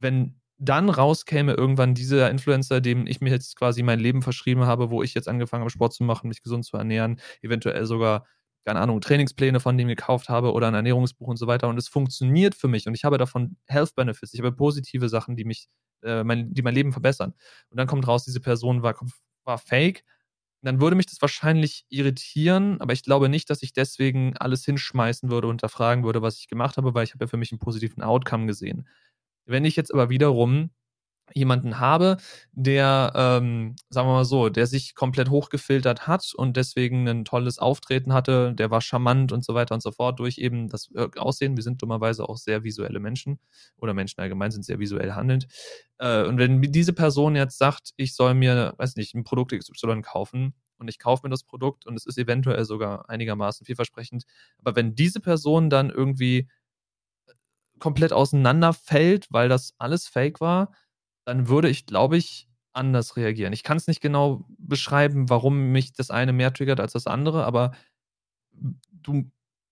Wenn dann rauskäme irgendwann dieser Influencer, dem ich mir jetzt quasi mein Leben verschrieben habe, wo ich jetzt angefangen habe, Sport zu machen, mich gesund zu ernähren, eventuell sogar, keine Ahnung, Trainingspläne von dem gekauft habe oder ein Ernährungsbuch und so weiter. Und es funktioniert für mich und ich habe davon Health Benefits, ich habe positive Sachen, die mich, äh, mein, die mein Leben verbessern. Und dann kommt raus, diese Person war, war fake. Dann würde mich das wahrscheinlich irritieren, aber ich glaube nicht, dass ich deswegen alles hinschmeißen würde und fragen würde, was ich gemacht habe, weil ich habe ja für mich einen positiven Outcome gesehen. Wenn ich jetzt aber wiederum jemanden habe, der, ähm, sagen wir mal so, der sich komplett hochgefiltert hat und deswegen ein tolles Auftreten hatte, der war charmant und so weiter und so fort durch eben das äh, Aussehen. Wir sind dummerweise auch sehr visuelle Menschen oder Menschen allgemein sind sehr visuell handelnd. Äh, und wenn diese Person jetzt sagt, ich soll mir, weiß nicht, ein Produkt XY kaufen und ich kaufe mir das Produkt und es ist eventuell sogar einigermaßen vielversprechend, aber wenn diese Person dann irgendwie komplett auseinanderfällt, weil das alles fake war, dann würde ich, glaube ich, anders reagieren. Ich kann es nicht genau beschreiben, warum mich das eine mehr triggert als das andere, aber du,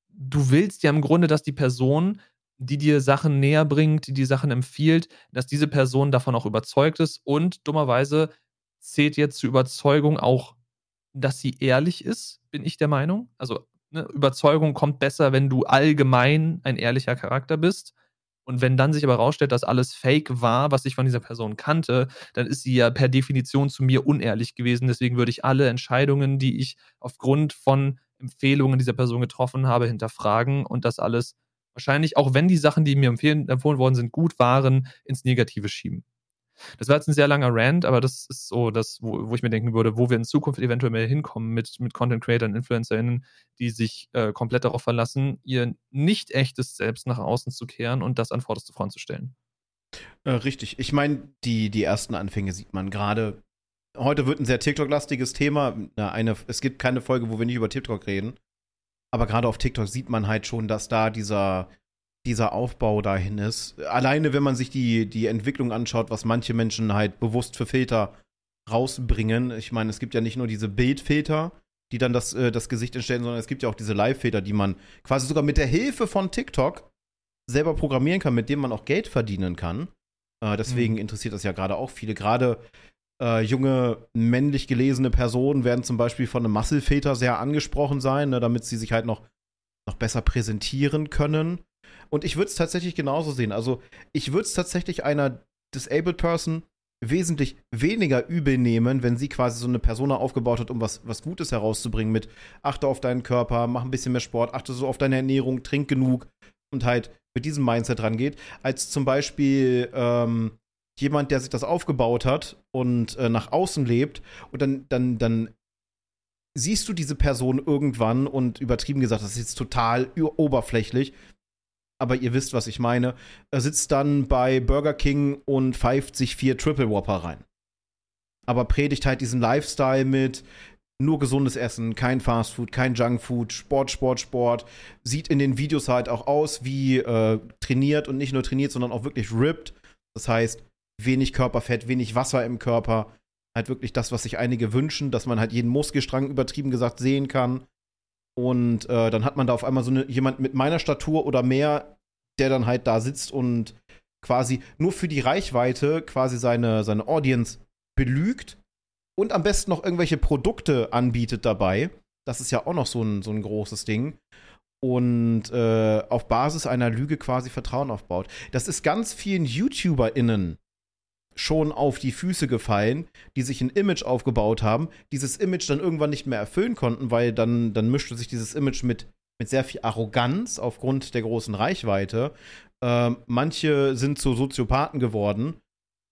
du willst ja im Grunde, dass die Person, die dir Sachen näher bringt, die dir Sachen empfiehlt, dass diese Person davon auch überzeugt ist und dummerweise zählt jetzt zur Überzeugung auch, dass sie ehrlich ist, bin ich der Meinung. Also ne, Überzeugung kommt besser, wenn du allgemein ein ehrlicher Charakter bist und wenn dann sich aber rausstellt, dass alles Fake war, was ich von dieser Person kannte, dann ist sie ja per Definition zu mir unehrlich gewesen. Deswegen würde ich alle Entscheidungen, die ich aufgrund von Empfehlungen dieser Person getroffen habe, hinterfragen und das alles wahrscheinlich, auch wenn die Sachen, die mir empfohlen worden sind, gut waren, ins Negative schieben. Das war jetzt ein sehr langer Rant, aber das ist so das, wo, wo ich mir denken würde, wo wir in Zukunft eventuell mehr hinkommen mit, mit Content Creatern, InfluencerInnen, die sich äh, komplett darauf verlassen, ihr nicht echtes Selbst nach außen zu kehren und das an vorderste Front zu stellen. Äh, richtig. Ich meine, die, die ersten Anfänge sieht man gerade. Heute wird ein sehr TikTok-lastiges Thema. Na, eine, es gibt keine Folge, wo wir nicht über TikTok reden. Aber gerade auf TikTok sieht man halt schon, dass da dieser dieser Aufbau dahin ist. Alleine, wenn man sich die, die Entwicklung anschaut, was manche Menschen halt bewusst für Filter rausbringen. Ich meine, es gibt ja nicht nur diese Bildfilter, die dann das, äh, das Gesicht entstellen, sondern es gibt ja auch diese Live-Filter, die man quasi sogar mit der Hilfe von TikTok selber programmieren kann, mit dem man auch Geld verdienen kann. Äh, deswegen mhm. interessiert das ja gerade auch viele. Gerade äh, junge männlich gelesene Personen werden zum Beispiel von einem Muscle-Filter sehr angesprochen sein, ne, damit sie sich halt noch, noch besser präsentieren können. Und ich würde es tatsächlich genauso sehen. Also, ich würde es tatsächlich einer Disabled Person wesentlich weniger übel nehmen, wenn sie quasi so eine Persona aufgebaut hat, um was, was Gutes herauszubringen mit achte auf deinen Körper, mach ein bisschen mehr Sport, achte so auf deine Ernährung, trink genug und halt mit diesem Mindset rangeht, als zum Beispiel ähm, jemand, der sich das aufgebaut hat und äh, nach außen lebt und dann, dann, dann siehst du diese Person irgendwann und übertrieben gesagt, das ist jetzt total oberflächlich, aber ihr wisst, was ich meine, er sitzt dann bei Burger King und pfeift sich vier Triple Whopper rein. Aber predigt halt diesen Lifestyle mit nur gesundes Essen, kein Fastfood, kein Junkfood, Sport, Sport, Sport. Sieht in den Videos halt auch aus wie äh, trainiert und nicht nur trainiert, sondern auch wirklich ripped. Das heißt, wenig Körperfett, wenig Wasser im Körper. Halt wirklich das, was sich einige wünschen, dass man halt jeden Muskelstrang übertrieben gesagt sehen kann. Und äh, dann hat man da auf einmal so eine, jemand mit meiner Statur oder mehr, der dann halt da sitzt und quasi nur für die Reichweite quasi seine, seine Audience belügt und am besten noch irgendwelche Produkte anbietet dabei. Das ist ja auch noch so ein, so ein großes Ding. Und äh, auf Basis einer Lüge quasi Vertrauen aufbaut. Das ist ganz vielen YouTuberInnen schon auf die Füße gefallen, die sich ein Image aufgebaut haben, dieses Image dann irgendwann nicht mehr erfüllen konnten, weil dann, dann mischte sich dieses Image mit, mit sehr viel Arroganz aufgrund der großen Reichweite. Ähm, manche sind zu Soziopathen geworden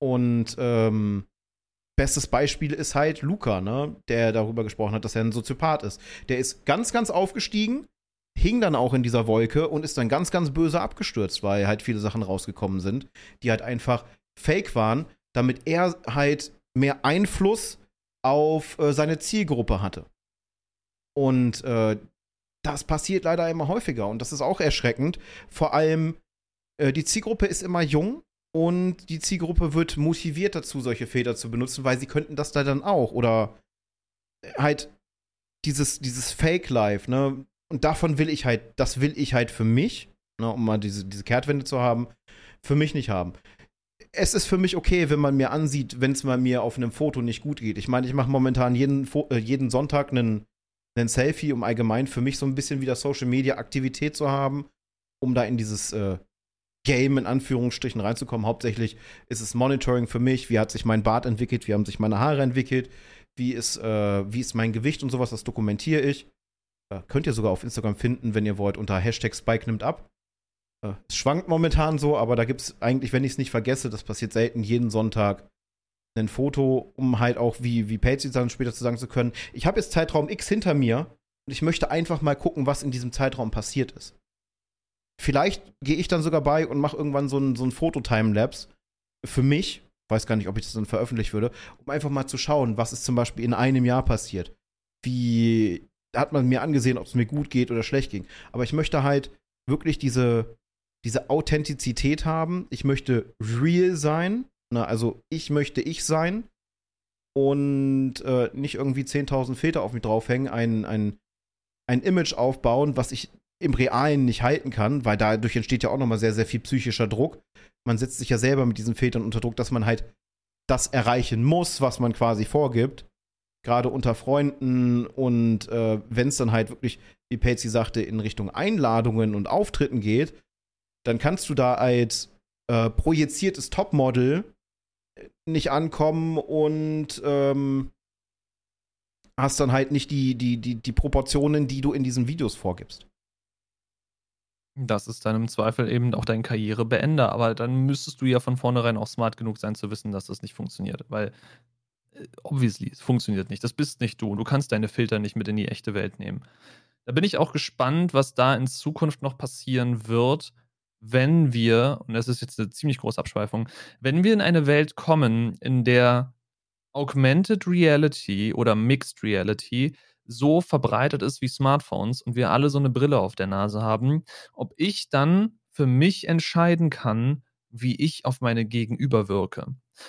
und ähm, bestes Beispiel ist halt Luca, ne, der darüber gesprochen hat, dass er ein Soziopath ist. Der ist ganz, ganz aufgestiegen, hing dann auch in dieser Wolke und ist dann ganz, ganz böse abgestürzt, weil halt viele Sachen rausgekommen sind, die halt einfach fake waren, damit er halt mehr Einfluss auf äh, seine Zielgruppe hatte. Und äh, das passiert leider immer häufiger und das ist auch erschreckend. Vor allem, äh, die Zielgruppe ist immer jung und die Zielgruppe wird motiviert dazu, solche Feder zu benutzen, weil sie könnten das da dann auch. Oder halt dieses, dieses Fake-Life, ne? Und davon will ich halt, das will ich halt für mich, ne, um mal diese, diese Kehrtwende zu haben, für mich nicht haben es ist für mich okay, wenn man mir ansieht, wenn es mal mir auf einem Foto nicht gut geht. Ich meine, ich mache momentan jeden, äh, jeden Sonntag einen, einen Selfie, um allgemein für mich so ein bisschen wieder Social Media Aktivität zu haben, um da in dieses äh, Game in Anführungsstrichen reinzukommen. Hauptsächlich ist es Monitoring für mich. Wie hat sich mein Bart entwickelt? Wie haben sich meine Haare entwickelt? Wie ist, äh, wie ist mein Gewicht und sowas? Das dokumentiere ich. Äh, könnt ihr sogar auf Instagram finden, wenn ihr wollt, unter Hashtag Spike nimmt ab. Äh, es schwankt momentan so, aber da gibt es eigentlich, wenn ich es nicht vergesse, das passiert selten, jeden Sonntag ein Foto, um halt auch, wie, wie Patsy dann später zu sagen zu können, ich habe jetzt Zeitraum X hinter mir und ich möchte einfach mal gucken, was in diesem Zeitraum passiert ist. Vielleicht gehe ich dann sogar bei und mache irgendwann so ein, so ein Foto-Timelapse für mich, weiß gar nicht, ob ich das dann veröffentlichen würde, um einfach mal zu schauen, was ist zum Beispiel in einem Jahr passiert. Wie hat man mir angesehen, ob es mir gut geht oder schlecht ging. Aber ich möchte halt wirklich diese, diese Authentizität haben. Ich möchte real sein. Na, also ich möchte ich sein und äh, nicht irgendwie 10.000 Filter auf mich draufhängen, ein, ein, ein Image aufbauen, was ich im Realen nicht halten kann, weil dadurch entsteht ja auch nochmal sehr, sehr viel psychischer Druck. Man setzt sich ja selber mit diesen Filtern unter Druck, dass man halt das erreichen muss, was man quasi vorgibt. Gerade unter Freunden und äh, wenn es dann halt wirklich, wie Patsy sagte, in Richtung Einladungen und Auftritten geht, dann kannst du da als äh, projiziertes Topmodel nicht ankommen und ähm, hast dann halt nicht die, die, die, die Proportionen, die du in diesen Videos vorgibst. Das ist dann im Zweifel eben auch dein Karrierebeender, aber dann müsstest du ja von vornherein auch smart genug sein zu wissen, dass das nicht funktioniert, weil äh, obviously, es funktioniert nicht. Das bist nicht du. Du kannst deine Filter nicht mit in die echte Welt nehmen. Da bin ich auch gespannt, was da in Zukunft noch passieren wird, wenn wir, und das ist jetzt eine ziemlich große Abschweifung, wenn wir in eine Welt kommen, in der Augmented Reality oder Mixed Reality so verbreitet ist wie Smartphones und wir alle so eine Brille auf der Nase haben, ob ich dann für mich entscheiden kann, wie ich auf meine Gegenüber wirke.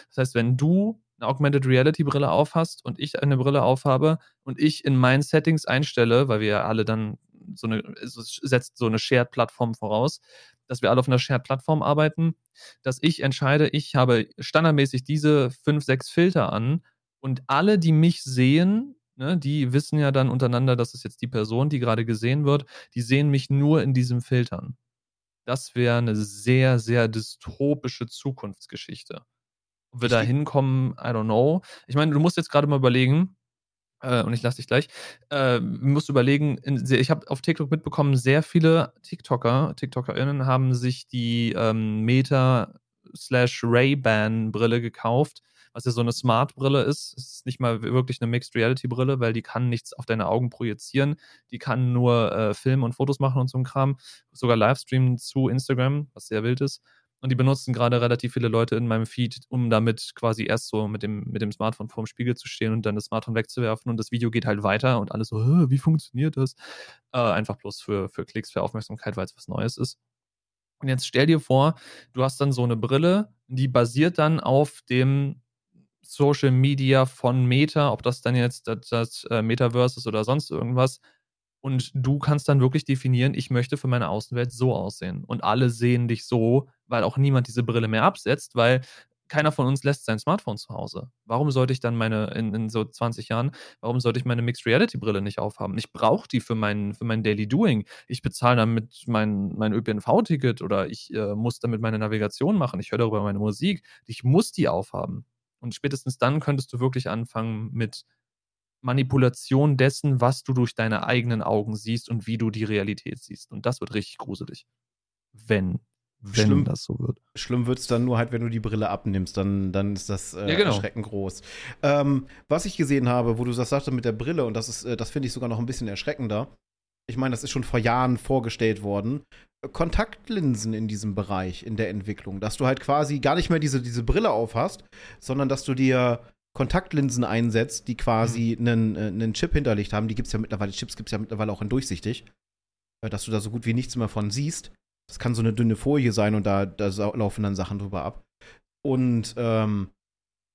Das heißt, wenn du eine Augmented Reality Brille aufhast und ich eine Brille aufhabe und ich in meinen Settings einstelle, weil wir ja alle dann so eine, setzt so eine Shared-Plattform voraus, dass wir alle auf einer Shared-Plattform arbeiten, dass ich entscheide, ich habe standardmäßig diese fünf, sechs Filter an und alle, die mich sehen, ne, die wissen ja dann untereinander, das ist jetzt die Person, die gerade gesehen wird, die sehen mich nur in diesen Filtern. Das wäre eine sehr, sehr dystopische Zukunftsgeschichte. Ob wir da hinkommen, I don't know. Ich meine, du musst jetzt gerade mal überlegen, äh, und ich lasse dich gleich, äh, musst überlegen, in, ich habe auf TikTok mitbekommen, sehr viele TikToker, TikTokerInnen haben sich die ähm, Meta slash Ray-Ban Brille gekauft was ja so eine Smart-Brille ist. Es ist nicht mal wirklich eine Mixed-Reality-Brille, weil die kann nichts auf deine Augen projizieren. Die kann nur äh, Filme und Fotos machen und so ein Kram. Sogar Livestreamen zu Instagram, was sehr wild ist. Und die benutzen gerade relativ viele Leute in meinem Feed, um damit quasi erst so mit dem, mit dem Smartphone vorm Spiegel zu stehen und dann das Smartphone wegzuwerfen und das Video geht halt weiter und alles so, wie funktioniert das? Äh, einfach bloß für, für Klicks, für Aufmerksamkeit, weil es was Neues ist. Und jetzt stell dir vor, du hast dann so eine Brille, die basiert dann auf dem Social Media von Meta, ob das dann jetzt das, das äh, Metaverse ist oder sonst irgendwas. Und du kannst dann wirklich definieren, ich möchte für meine Außenwelt so aussehen. Und alle sehen dich so, weil auch niemand diese Brille mehr absetzt, weil keiner von uns lässt sein Smartphone zu Hause. Warum sollte ich dann meine, in, in so 20 Jahren, warum sollte ich meine Mixed Reality Brille nicht aufhaben? Ich brauche die für mein, für mein Daily Doing. Ich bezahle damit mein, mein ÖPNV-Ticket oder ich äh, muss damit meine Navigation machen. Ich höre darüber meine Musik. Ich muss die aufhaben. Und spätestens dann könntest du wirklich anfangen mit Manipulation dessen, was du durch deine eigenen Augen siehst und wie du die Realität siehst. Und das wird richtig gruselig. Wenn, wenn schlimm, das so wird. Schlimm wird es dann nur halt, wenn du die Brille abnimmst, dann, dann ist das äh, ja, genau. erschreckend groß. Ähm, was ich gesehen habe, wo du das sagte mit der Brille, und das ist, äh, das finde ich sogar noch ein bisschen erschreckender. Ich meine, das ist schon vor Jahren vorgestellt worden. Kontaktlinsen in diesem Bereich, in der Entwicklung. Dass du halt quasi gar nicht mehr diese, diese Brille auf hast, sondern dass du dir Kontaktlinsen einsetzt, die quasi mhm. einen, äh, einen Chip hinterlegt haben. Die gibt es ja mittlerweile, Chips gibt es ja mittlerweile auch in durchsichtig. Äh, dass du da so gut wie nichts mehr von siehst. Das kann so eine dünne Folie sein und da, da laufen dann Sachen drüber ab. Und ähm,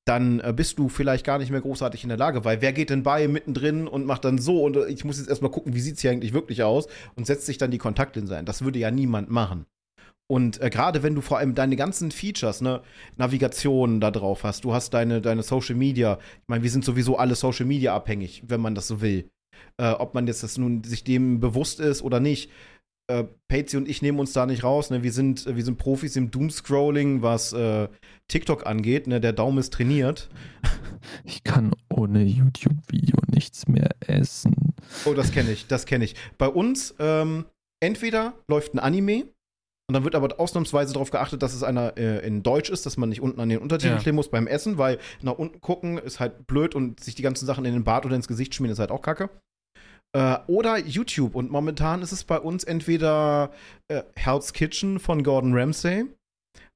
dann äh, bist du vielleicht gar nicht mehr großartig in der Lage, weil wer geht denn bei mittendrin und macht dann so und äh, ich muss jetzt erstmal gucken, wie sieht es hier eigentlich wirklich aus und setzt sich dann die Kontaktlinse ein. Das würde ja niemand machen. Und äh, gerade wenn du vor allem deine ganzen Features, ne, Navigation da drauf hast, du hast deine, deine Social Media, ich meine, wir sind sowieso alle Social Media abhängig, wenn man das so will. Äh, ob man jetzt das nun sich dem bewusst ist oder nicht äh, Patsy und ich nehmen uns da nicht raus. Ne? Wir, sind, wir sind Profis im Doomscrolling, was äh, TikTok angeht. Ne? Der Daumen ist trainiert. Ich kann ohne YouTube-Video nichts mehr essen. Oh, das kenne ich, das kenne ich. Bei uns, ähm, entweder läuft ein Anime Und dann wird aber ausnahmsweise darauf geachtet, dass es einer äh, in Deutsch ist, dass man nicht unten an den Untertiteln Ja. stehen muss beim Essen, weil nach unten gucken ist halt blöd und sich die ganzen Sachen in den Bart oder ins Gesicht schmieren ist halt auch kacke. Äh, oder YouTube. Und momentan ist es bei uns entweder äh, Hell's Kitchen von Gordon Ramsay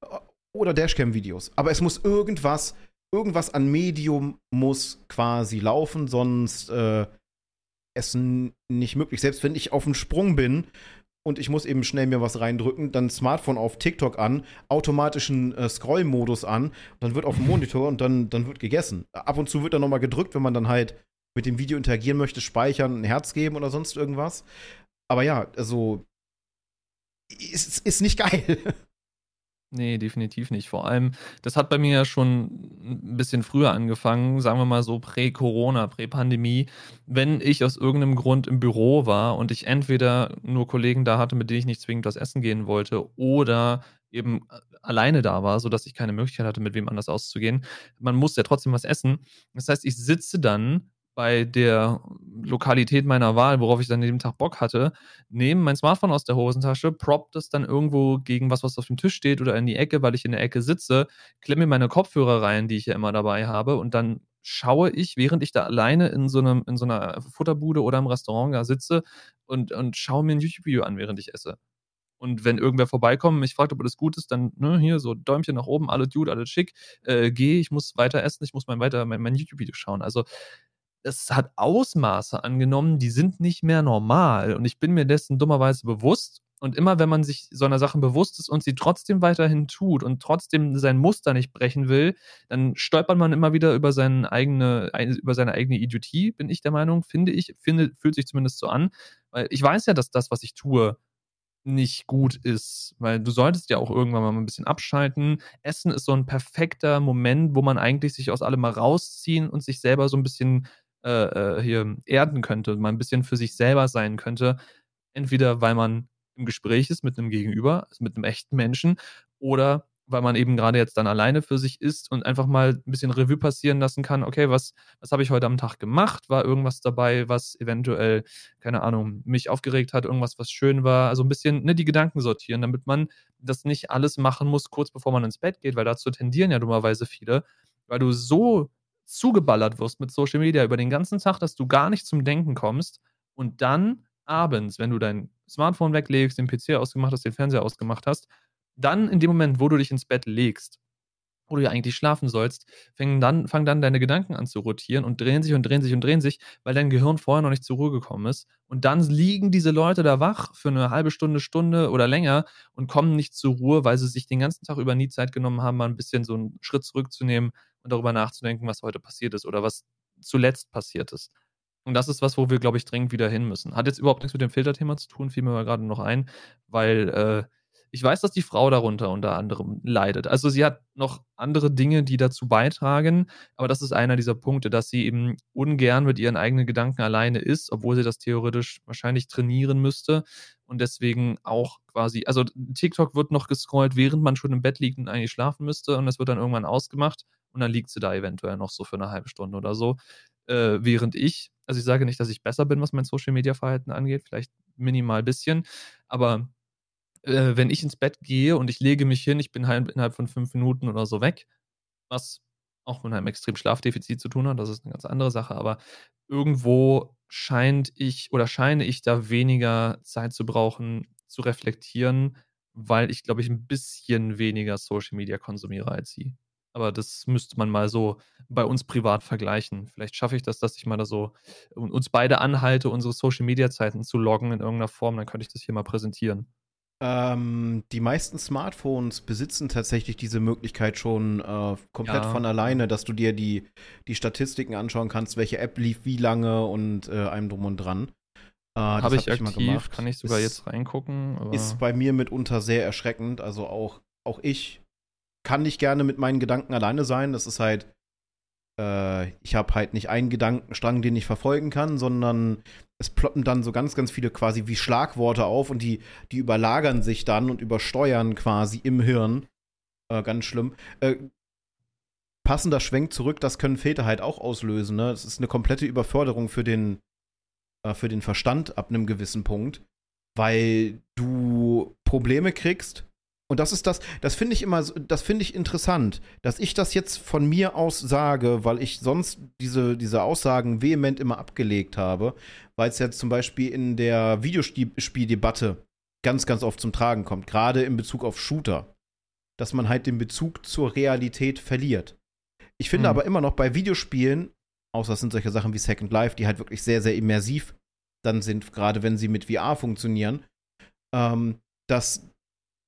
äh, oder Dashcam-Videos. Aber es muss irgendwas, irgendwas an Medium muss quasi laufen, sonst äh, Essen nicht möglich. Selbst wenn ich auf dem Sprung bin und ich muss eben schnell mir was reindrücken, dann Smartphone auf TikTok an, automatischen äh, Scroll-Modus an, dann wird auf dem Monitor und dann, dann wird gegessen. Ab und zu wird dann nochmal gedrückt, wenn man dann halt mit dem Video interagieren möchte, speichern, ein Herz geben oder sonst irgendwas. Aber ja, also ist, ist nicht geil. Nee, definitiv nicht. Vor allem, das hat bei mir ja schon ein bisschen früher angefangen, sagen wir mal so prä-Corona, prä-Pandemie. Wenn ich aus irgendeinem Grund im Büro war und ich entweder nur Kollegen da hatte, mit denen ich nicht zwingend was essen gehen wollte, oder eben alleine da war, sodass ich keine Möglichkeit hatte, mit wem anders auszugehen. Man muss ja trotzdem was essen. Das heißt, ich sitze dann bei der Lokalität meiner Wahl, worauf ich dann an dem Tag Bock hatte, nehme mein Smartphone aus der Hosentasche, prop das dann irgendwo gegen was, was auf dem Tisch steht oder in die Ecke, weil ich in der Ecke sitze, klemme mir meine Kopfhörer rein, die ich ja immer dabei habe und dann schaue ich, während ich da alleine in so, einem, in so einer Futterbude oder im Restaurant da sitze und, und schaue mir ein YouTube-Video an, während ich esse. Und wenn irgendwer vorbeikommt, mich fragt, ob alles gut ist, dann ne, hier so Däumchen nach oben, alles gut, alles schick, äh, geh, ich muss weiter essen, ich muss mein, weiter mein, mein YouTube-Video schauen. Also es hat Ausmaße angenommen, die sind nicht mehr normal. Und ich bin mir dessen dummerweise bewusst. Und immer wenn man sich so einer Sachen bewusst ist und sie trotzdem weiterhin tut und trotzdem sein Muster nicht brechen will, dann stolpert man immer wieder über seine eigene, über seine eigene Idiotie, bin ich der Meinung, finde ich, finde, fühlt sich zumindest so an. Weil ich weiß ja, dass das, was ich tue, nicht gut ist, weil du solltest ja auch irgendwann mal ein bisschen abschalten. Essen ist so ein perfekter Moment, wo man eigentlich sich aus allem mal rausziehen und sich selber so ein bisschen äh, hier erden könnte, mal ein bisschen für sich selber sein könnte. Entweder weil man im Gespräch ist mit einem Gegenüber, also mit einem echten Menschen, oder weil man eben gerade jetzt dann alleine für sich ist und einfach mal ein bisschen Revue passieren lassen kann, okay, was, was habe ich heute am Tag gemacht? War irgendwas dabei, was eventuell, keine Ahnung, mich aufgeregt hat, irgendwas, was schön war? Also ein bisschen ne, die Gedanken sortieren, damit man das nicht alles machen muss, kurz bevor man ins Bett geht, weil dazu tendieren ja dummerweise viele, weil du so zugeballert wirst mit Social Media über den ganzen Tag, dass du gar nicht zum Denken kommst und dann abends, wenn du dein Smartphone weglegst, den PC ausgemacht hast, den Fernseher ausgemacht hast, dann in dem Moment, wo du dich ins Bett legst, wo du ja eigentlich schlafen sollst, fangen dann, fangen dann deine Gedanken an zu rotieren und drehen sich und drehen sich und drehen sich, weil dein Gehirn vorher noch nicht zur Ruhe gekommen ist. Und dann liegen diese Leute da wach für eine halbe Stunde, Stunde oder länger und kommen nicht zur Ruhe, weil sie sich den ganzen Tag über nie Zeit genommen haben, mal ein bisschen so einen Schritt zurückzunehmen und darüber nachzudenken, was heute passiert ist oder was zuletzt passiert ist. Und das ist was, wo wir, glaube ich, dringend wieder hin müssen. Hat jetzt überhaupt nichts mit dem Filterthema zu tun, fiel mir mal gerade noch ein, weil äh, ich weiß, dass die Frau darunter unter anderem leidet. Also sie hat noch andere Dinge, die dazu beitragen, aber das ist einer dieser Punkte, dass sie eben ungern mit ihren eigenen Gedanken alleine ist, obwohl sie das theoretisch wahrscheinlich trainieren müsste und deswegen auch quasi, also TikTok wird noch gescrollt, während man schon im Bett liegt und eigentlich schlafen müsste und das wird dann irgendwann ausgemacht und dann liegt sie da eventuell noch so für eine halbe Stunde oder so, äh, während ich, also ich sage nicht, dass ich besser bin, was mein Social-Media-Verhalten angeht, vielleicht minimal bisschen, aber äh, wenn ich ins Bett gehe und ich lege mich hin, ich bin halt innerhalb von fünf Minuten oder so weg, was auch mit einem extremen Schlafdefizit zu tun hat, das ist eine ganz andere Sache, aber irgendwo scheint ich oder scheine ich da weniger Zeit zu brauchen, zu reflektieren, weil ich, glaube ich, ein bisschen weniger Social Media konsumiere als sie. Aber das müsste man mal so bei uns privat vergleichen. Vielleicht schaffe ich das, dass ich mal da so uns beide anhalte, unsere Social Media Zeiten zu loggen in irgendeiner Form, dann könnte ich das hier mal präsentieren. Ähm, die meisten Smartphones besitzen tatsächlich diese Möglichkeit schon äh, komplett Ja. von alleine, dass du dir die, die Statistiken anschauen kannst, welche App lief wie lange und äh, allem drum und dran. Äh, Habe ich hab mal aktiv, gemacht. kann ich sogar Ist- jetzt reingucken. Ist bei mir mitunter sehr erschreckend. Also auch, auch ich kann nicht gerne mit meinen Gedanken alleine sein. Das ist halt, äh, ich habe halt nicht einen Gedankenstrang, den ich verfolgen kann, sondern es ploppen dann so ganz, ganz viele quasi wie Schlagworte auf und die, die überlagern sich dann und übersteuern quasi im Hirn. Äh, ganz schlimm. Äh, passender Schwenk zurück, das können Väter halt auch auslösen. Ne? Das ist eine komplette Überförderung für den, äh, für den Verstand ab einem gewissen Punkt, weil du du Probleme kriegst. Und das ist das, das finde ich immer, das finde ich interessant, dass ich das jetzt von mir aus sage, weil ich sonst diese, diese Aussagen vehement immer abgelegt habe, weil es jetzt zum Beispiel in der Videospieldebatte ganz, ganz oft zum Tragen kommt, gerade in Bezug auf Shooter, dass man halt den Bezug zur Realität verliert. Ich finde mhm. aber immer noch bei Videospielen, außer es sind solche Sachen wie Second Life, die halt wirklich sehr, sehr immersiv dann sind, gerade wenn sie mit VR funktionieren, ähm, dass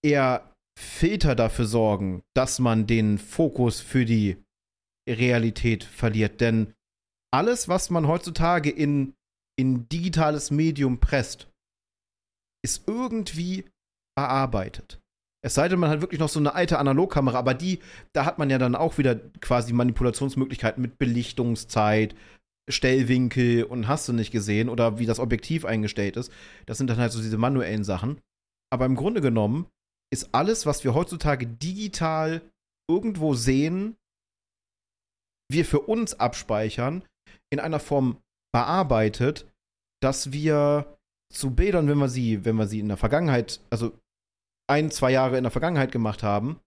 eher Filter dafür sorgen, dass man den Fokus für die Realität verliert. Denn alles, was man heutzutage in, in digitales Medium presst, ist irgendwie bearbeitet. Es sei denn, man hat wirklich noch so eine alte Analogkamera, aber die, da hat man ja dann auch wieder quasi Manipulationsmöglichkeiten mit Belichtungszeit, Stellwinkel und hast du nicht gesehen oder wie das Objektiv eingestellt ist. Das sind dann halt so diese manuellen Sachen. Aber im Grunde genommen ist alles, was wir heutzutage digital irgendwo sehen, wir für uns abspeichern, in einer Form bearbeitet, dass wir zu Bildern, wenn wir sie, wenn wir sie in der Vergangenheit, also ein, zwei Jahre in der Vergangenheit gemacht haben,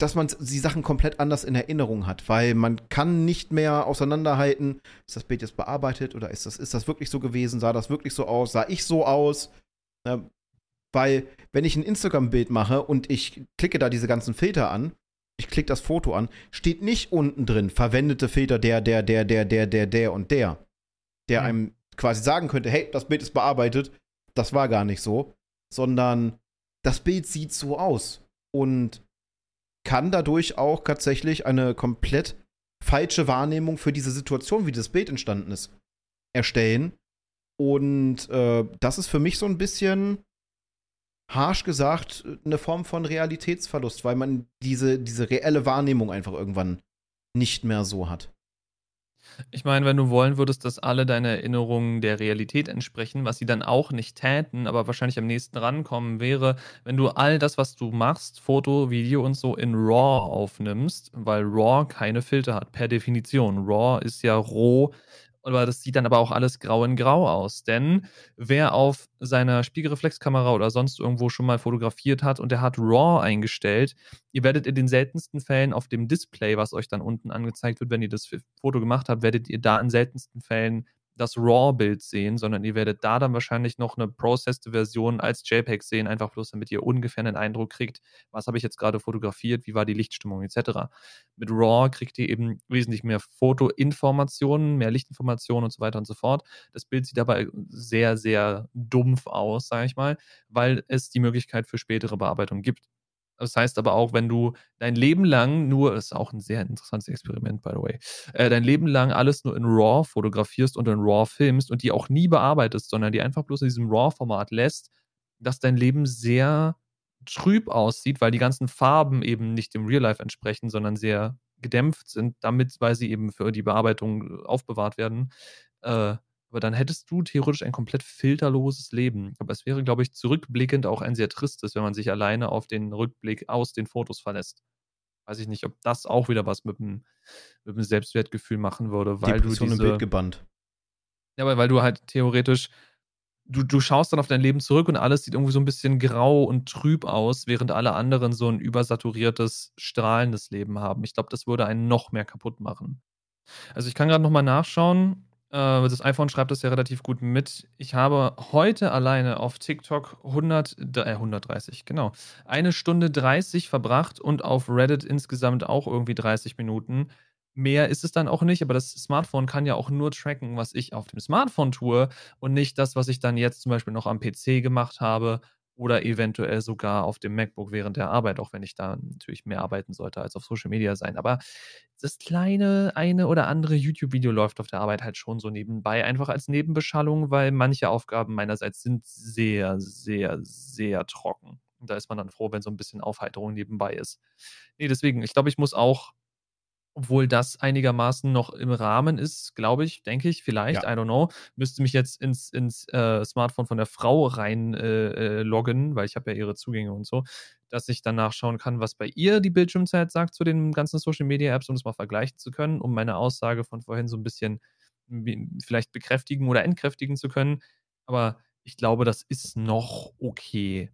dass man die Sachen komplett anders in Erinnerung hat, weil man kann nicht mehr auseinanderhalten, ist das Bild jetzt bearbeitet oder ist das, ist das wirklich so gewesen, sah das wirklich so aus, sah ich so aus? Weil, wenn ich ein Instagram-Bild mache und ich klicke da diese ganzen Filter an, ich klicke das Foto an, steht nicht unten drin, verwendete Filter der, der, der, der, der, der, der und der, der mhm. einem quasi sagen könnte, hey, das Bild ist bearbeitet, das war gar nicht so, sondern das Bild sieht so aus und kann dadurch auch tatsächlich eine komplett falsche Wahrnehmung für diese Situation, wie das Bild entstanden ist, erstellen. Und äh, das ist für mich so ein bisschen harsh gesagt eine Form von Realitätsverlust, weil man diese, diese reelle Wahrnehmung einfach irgendwann nicht mehr so hat. Ich meine, wenn du wollen würdest, dass alle deine Erinnerungen der Realität entsprechen, was sie dann auch nicht täten, aber wahrscheinlich am nächsten rankommen wäre, wenn du all das, was du machst, Foto, Video und so in RAW aufnimmst, weil RAW keine Filter hat, per Definition. RAW ist ja roh aber das sieht dann aber auch alles grau in grau aus. Denn wer auf seiner Spiegelreflexkamera oder sonst irgendwo schon mal fotografiert hat und der hat RAW eingestellt, ihr werdet in den seltensten Fällen auf dem Display, was euch dann unten angezeigt wird, wenn ihr das Foto gemacht habt, werdet ihr da in seltensten Fällen das RAW-Bild sehen, sondern ihr werdet da dann wahrscheinlich noch eine processed Version als JPEG sehen, einfach bloß damit ihr ungefähr einen Eindruck kriegt, was habe ich jetzt gerade fotografiert, wie war die Lichtstimmung etc. Mit RAW kriegt ihr eben wesentlich mehr Fotoinformationen, mehr Lichtinformationen und so weiter und so fort. Das Bild sieht dabei sehr, sehr dumpf aus, sage ich mal, weil es die Möglichkeit für spätere Bearbeitung gibt. Das heißt aber auch, wenn du dein Leben lang nur, das ist auch ein sehr interessantes Experiment, by the way, äh, dein Leben lang alles nur in RAW fotografierst und in RAW filmst und die auch nie bearbeitest, sondern die einfach bloß in diesem RAW-Format lässt, dass dein Leben sehr trüb aussieht, weil die ganzen Farben eben nicht dem Real Life entsprechen, sondern sehr gedämpft sind, damit, weil sie eben für die Bearbeitung aufbewahrt werden, äh, aber dann hättest du theoretisch ein komplett filterloses Leben. Aber es wäre, glaube ich, zurückblickend auch ein sehr tristes, wenn man sich alleine auf den Rückblick aus den Fotos verlässt. Weiß ich nicht, ob das auch wieder was mit dem, mit dem Selbstwertgefühl machen würde, weil Depression du diese, im Bild gebannt. Ja, aber weil du halt theoretisch du, du schaust dann auf dein Leben zurück und alles sieht irgendwie so ein bisschen grau und trüb aus, während alle anderen so ein übersaturiertes, strahlendes Leben haben. Ich glaube, das würde einen noch mehr kaputt machen. Also ich kann gerade nochmal nachschauen. Äh, das iPhone schreibt das ja relativ gut mit. Ich habe heute alleine auf TikTok 100, äh, 130, genau, eine Stunde 30 verbracht und auf Reddit insgesamt auch irgendwie 30 Minuten. Mehr ist es dann auch nicht, aber das Smartphone kann ja auch nur tracken, was ich auf dem Smartphone tue und nicht das, was ich dann jetzt zum Beispiel noch am PC gemacht habe oder eventuell sogar auf dem MacBook während der Arbeit, auch wenn ich da natürlich mehr arbeiten sollte als auf Social Media sein. Aber das kleine eine oder andere YouTube-Video läuft auf der Arbeit halt schon so nebenbei, einfach als Nebenbeschallung, weil manche Aufgaben meinerseits sind sehr, sehr, sehr trocken. Und da ist man dann froh, wenn so ein bisschen Aufheiterung nebenbei ist. Nee, deswegen, ich glaube, ich muss auch obwohl das einigermaßen noch im Rahmen ist, glaube ich, denke ich, vielleicht, ja. I don't know. Müsste mich jetzt ins, ins äh, Smartphone von der Frau rein äh, äh, loggen, weil ich habe ja ihre Zugänge und so, dass ich dann nachschauen kann, was bei ihr die Bildschirmzeit sagt zu den ganzen Social Media Apps, um das mal vergleichen zu können, um meine Aussage von vorhin so ein bisschen vielleicht bekräftigen oder entkräftigen zu können. Aber ich glaube, das ist noch okay.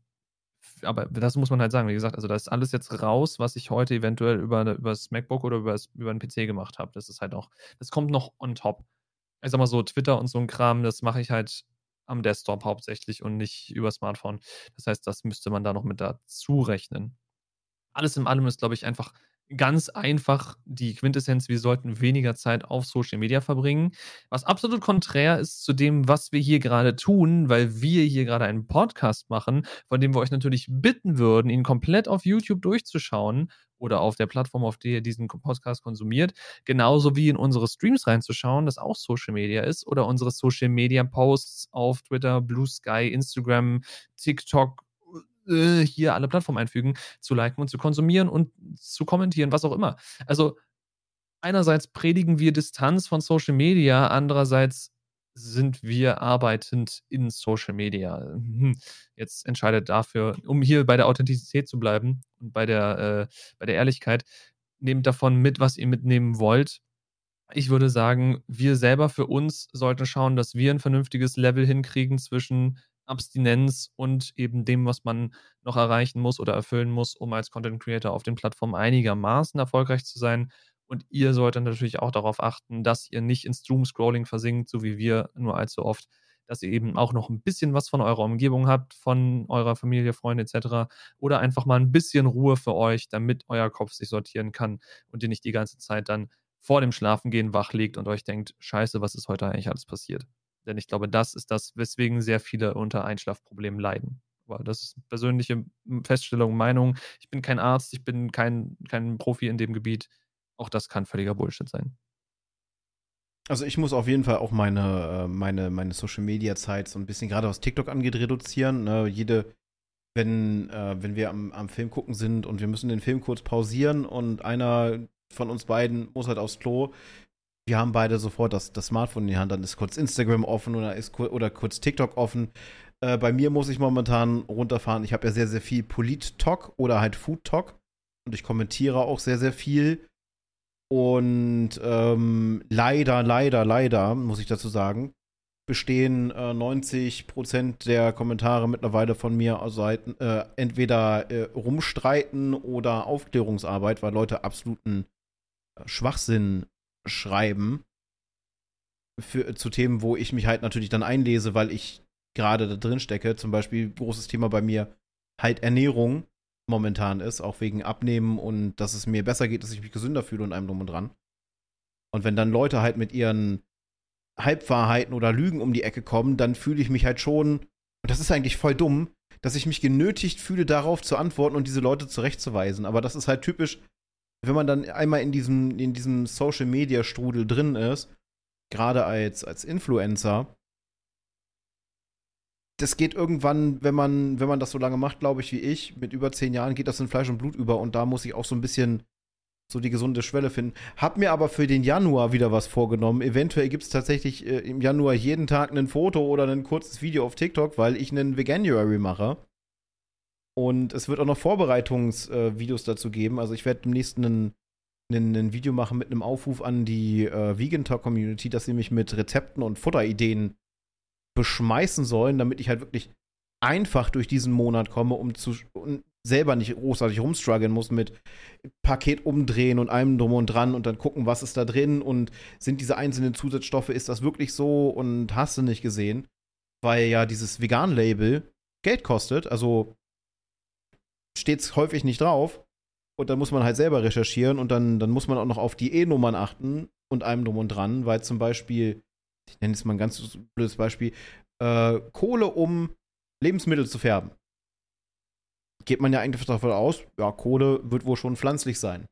Aber das muss man halt sagen, wie gesagt, also da ist alles jetzt raus, was ich heute eventuell über, über das MacBook oder über, über den PC gemacht habe. Das ist halt auch, das kommt noch on top. Ich sag mal so, Twitter und so ein Kram, das mache ich halt am Desktop hauptsächlich und nicht über Smartphone. Das heißt, das müsste man da noch mit dazu rechnen. Alles in allem ist, glaube ich, einfach ganz einfach die Quintessenz, wir sollten weniger Zeit auf Social Media verbringen, was absolut konträr ist zu dem, was wir hier gerade tun, weil wir hier gerade einen Podcast machen, von dem wir euch natürlich bitten würden, ihn komplett auf YouTube durchzuschauen oder auf der Plattform, auf der ihr diesen Podcast konsumiert, genauso wie in unsere Streams reinzuschauen, das auch Social Media ist, oder unsere Social Media Posts auf Twitter, Blue Sky, Instagram, TikTok, äh, hier alle Plattformen einfügen, zu liken und zu konsumieren und zu kommentieren, was auch immer. Also einerseits predigen wir Distanz von Social Media, andererseits sind wir arbeitend in Social Media. Hm, jetzt entscheidet dafür, um hier bei der Authentizität zu bleiben und bei der, äh, bei der Ehrlichkeit, nehmt davon mit, was ihr mitnehmen wollt. Ich würde sagen, wir selber für uns sollten schauen, dass wir ein vernünftiges Level hinkriegen zwischen Abstinenz und eben dem, was man noch erreichen muss oder erfüllen muss, um als Content Creator auf den Plattformen einigermaßen erfolgreich zu sein. Und ihr solltet natürlich auch darauf achten, dass ihr nicht ins Doom-Scrolling versinkt, so wie wir nur allzu oft, dass ihr eben auch noch ein bisschen was von eurer Umgebung habt, von eurer Familie, Freunde etc. Oder einfach mal ein bisschen Ruhe für euch, damit euer Kopf sich sortieren kann und ihr nicht die ganze Zeit dann vor dem Schlafengehen wach liegt und euch denkt, scheiße, was ist heute eigentlich alles passiert? Denn ich glaube, das ist das, weswegen sehr viele unter Einschlafproblemen leiden. Aber das ist persönliche Feststellung, Meinung. Ich bin kein Arzt, ich bin kein, kein Profi in dem Gebiet. Auch das kann völliger Bullshit sein. Also ich muss auf jeden Fall auch meine, äh, meine, meine Social Media Zeit so ein bisschen gerade was TikTok angeht reduzieren. Ne? Jede, wenn, äh, wenn wir am, am Film gucken sind und wir müssen den Film kurz pausieren und einer von uns beiden muss halt aufs Klo, wir haben beide sofort das, das Smartphone in die Hand, dann ist kurz Instagram offen oder, ist, oder kurz TikTok offen. Äh, bei mir muss ich momentan runterfahren. Ich habe ja sehr, sehr viel Polit-Talk oder halt Food-Talk. Und ich kommentiere auch sehr, sehr viel. Und ähm, leider, leider, leider, muss ich dazu sagen, bestehen äh, 90% der Kommentare mittlerweile von mir aus Seiten äh, entweder äh, Rumstreiten oder Aufklärungsarbeit, weil Leute absoluten äh, Schwachsinn schreiben für, zu Themen, wo ich mich halt natürlich dann einlese, weil ich gerade da drin stecke. Zum Beispiel großes Thema bei mir halt Ernährung momentan ist, auch wegen Abnehmen und dass es mir besser geht, dass ich mich gesünder fühle und einem drum und dran. Und wenn dann Leute halt mit ihren Halbwahrheiten oder Lügen um die Ecke kommen, dann fühle ich mich halt schon, und das ist eigentlich voll dumm, dass ich mich genötigt fühle, darauf zu antworten und diese Leute zurechtzuweisen. Aber das ist halt typisch wenn man dann einmal in diesem, in diesem Social Media Strudel drin ist, gerade als, als Influencer, das geht irgendwann, wenn man, wenn man das so lange macht, glaube ich, wie ich, mit über zehn Jahren, geht das in Fleisch und Blut über und da muss ich auch so ein bisschen so die gesunde Schwelle finden. Hab mir aber für den Januar wieder was vorgenommen. Eventuell gibt es tatsächlich äh, im Januar jeden Tag ein Foto oder ein kurzes Video auf TikTok, weil ich einen Veganuary mache. Und es wird auch noch Vorbereitungsvideos äh, dazu geben. Also ich werde demnächst ein, Video machen mit einem Aufruf an die äh, Vegan Talk Community, dass sie mich mit Rezepten und Futterideen beschmeißen sollen, damit ich halt wirklich einfach durch diesen Monat komme, um zu um selber nicht großartig rumstruggeln muss mit Paket umdrehen und allem drum und dran und dann gucken, was ist da drin und sind diese einzelnen Zusatzstoffe, ist das wirklich so und hast du nicht gesehen, weil ja dieses Vegan-Label Geld kostet, also steht es häufig nicht drauf. Und dann muss man halt selber recherchieren und dann, dann muss man auch noch auf die E-Nummern achten und einem drum und dran, weil zum Beispiel, ich nenne jetzt mal ein ganz blödes Beispiel, äh, Kohle, um Lebensmittel zu färben. Geht man ja eigentlich davon aus, ja, Kohle wird wohl schon pflanzlich sein.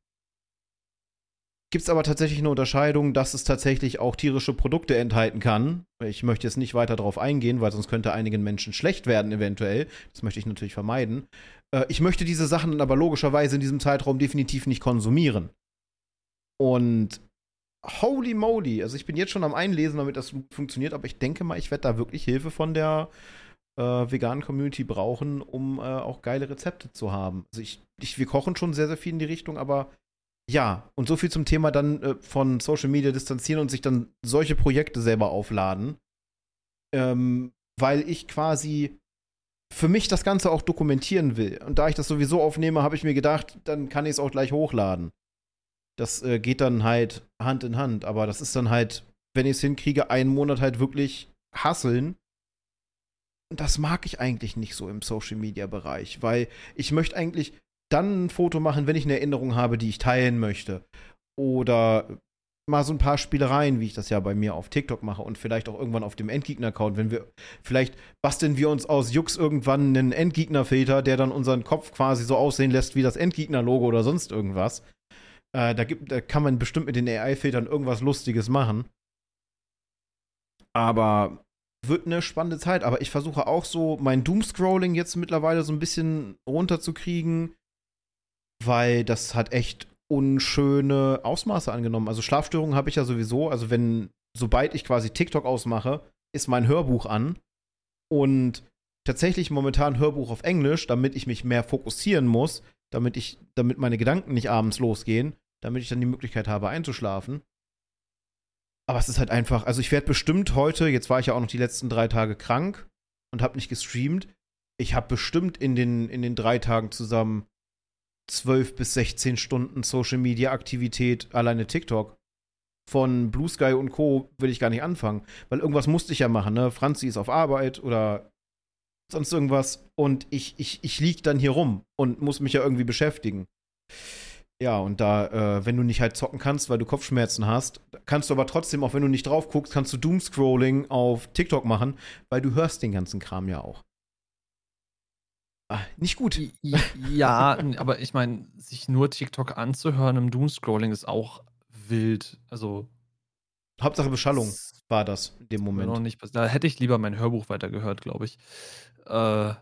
Gibt es aber tatsächlich eine Unterscheidung, dass es tatsächlich auch tierische Produkte enthalten kann. Ich möchte jetzt nicht weiter darauf eingehen, weil sonst könnte einigen Menschen schlecht werden eventuell. Das möchte ich natürlich vermeiden. Äh, ich möchte diese Sachen dann aber logischerweise in diesem Zeitraum definitiv nicht konsumieren. Und holy moly, also ich bin jetzt schon am Einlesen, damit das funktioniert, aber ich denke mal, ich werde da wirklich Hilfe von der äh, veganen Community brauchen, um äh, auch geile Rezepte zu haben. Also ich, ich, wir kochen schon sehr, sehr viel in die Richtung, aber ja, und so viel zum Thema dann äh, von Social Media distanzieren und sich dann solche Projekte selber aufladen. Ähm, weil ich quasi für mich das Ganze auch dokumentieren will. Und da ich das sowieso aufnehme, habe ich mir gedacht, dann kann ich es auch gleich hochladen. Das äh, geht dann halt Hand in Hand. Aber das ist dann halt, wenn ich es hinkriege, einen Monat halt wirklich hasseln. Und das mag ich eigentlich nicht so im Social Media Bereich, weil ich möchte eigentlich dann ein Foto machen, wenn ich eine Erinnerung habe, die ich teilen möchte. Oder mal so ein paar Spielereien, wie ich das ja bei mir auf TikTok mache und vielleicht auch irgendwann auf dem Endgegner-Account, wenn wir, vielleicht basteln wir uns aus Jux irgendwann einen Endgegner-Filter, der dann unseren Kopf quasi so aussehen lässt wie das Endgegner-Logo oder sonst irgendwas. Äh, da, gibt, da kann man bestimmt mit den AI-Filtern irgendwas Lustiges machen. Aber wird eine spannende Zeit. Aber ich versuche auch so mein Doom-Scrolling jetzt mittlerweile so ein bisschen runterzukriegen, weil das hat echt unschöne Ausmaße angenommen. Also Schlafstörungen habe ich ja sowieso. Also wenn, sobald ich quasi TikTok ausmache, ist mein Hörbuch an. Und tatsächlich momentan Hörbuch auf Englisch, damit ich mich mehr fokussieren muss, damit ich, damit meine Gedanken nicht abends losgehen, damit ich dann die Möglichkeit habe einzuschlafen. Aber es ist halt einfach, also ich werde bestimmt heute, jetzt war ich ja auch noch die letzten drei Tage krank und habe nicht gestreamt. Ich habe bestimmt in den, in den drei Tagen zusammen 12 bis 16 Stunden Social Media Aktivität alleine TikTok. Von Blue Sky und Co. will ich gar nicht anfangen, weil irgendwas musste ich ja machen, ne? Franzi ist auf Arbeit oder sonst irgendwas und ich, ich, ich lieg dann hier rum und muss mich ja irgendwie beschäftigen. Ja, und da, äh, wenn du nicht halt zocken kannst, weil du Kopfschmerzen hast, kannst du aber trotzdem, auch wenn du nicht drauf guckst, kannst du Doomscrolling auf TikTok machen, weil du hörst den ganzen Kram ja auch. Ah, nicht gut. Ja, aber ich meine, sich nur TikTok anzuhören im Doomscrolling ist auch wild. Also. Hauptsache Beschallung war das in dem Moment. Noch nicht, da hätte ich lieber mein Hörbuch weitergehört, glaube ich. Äh,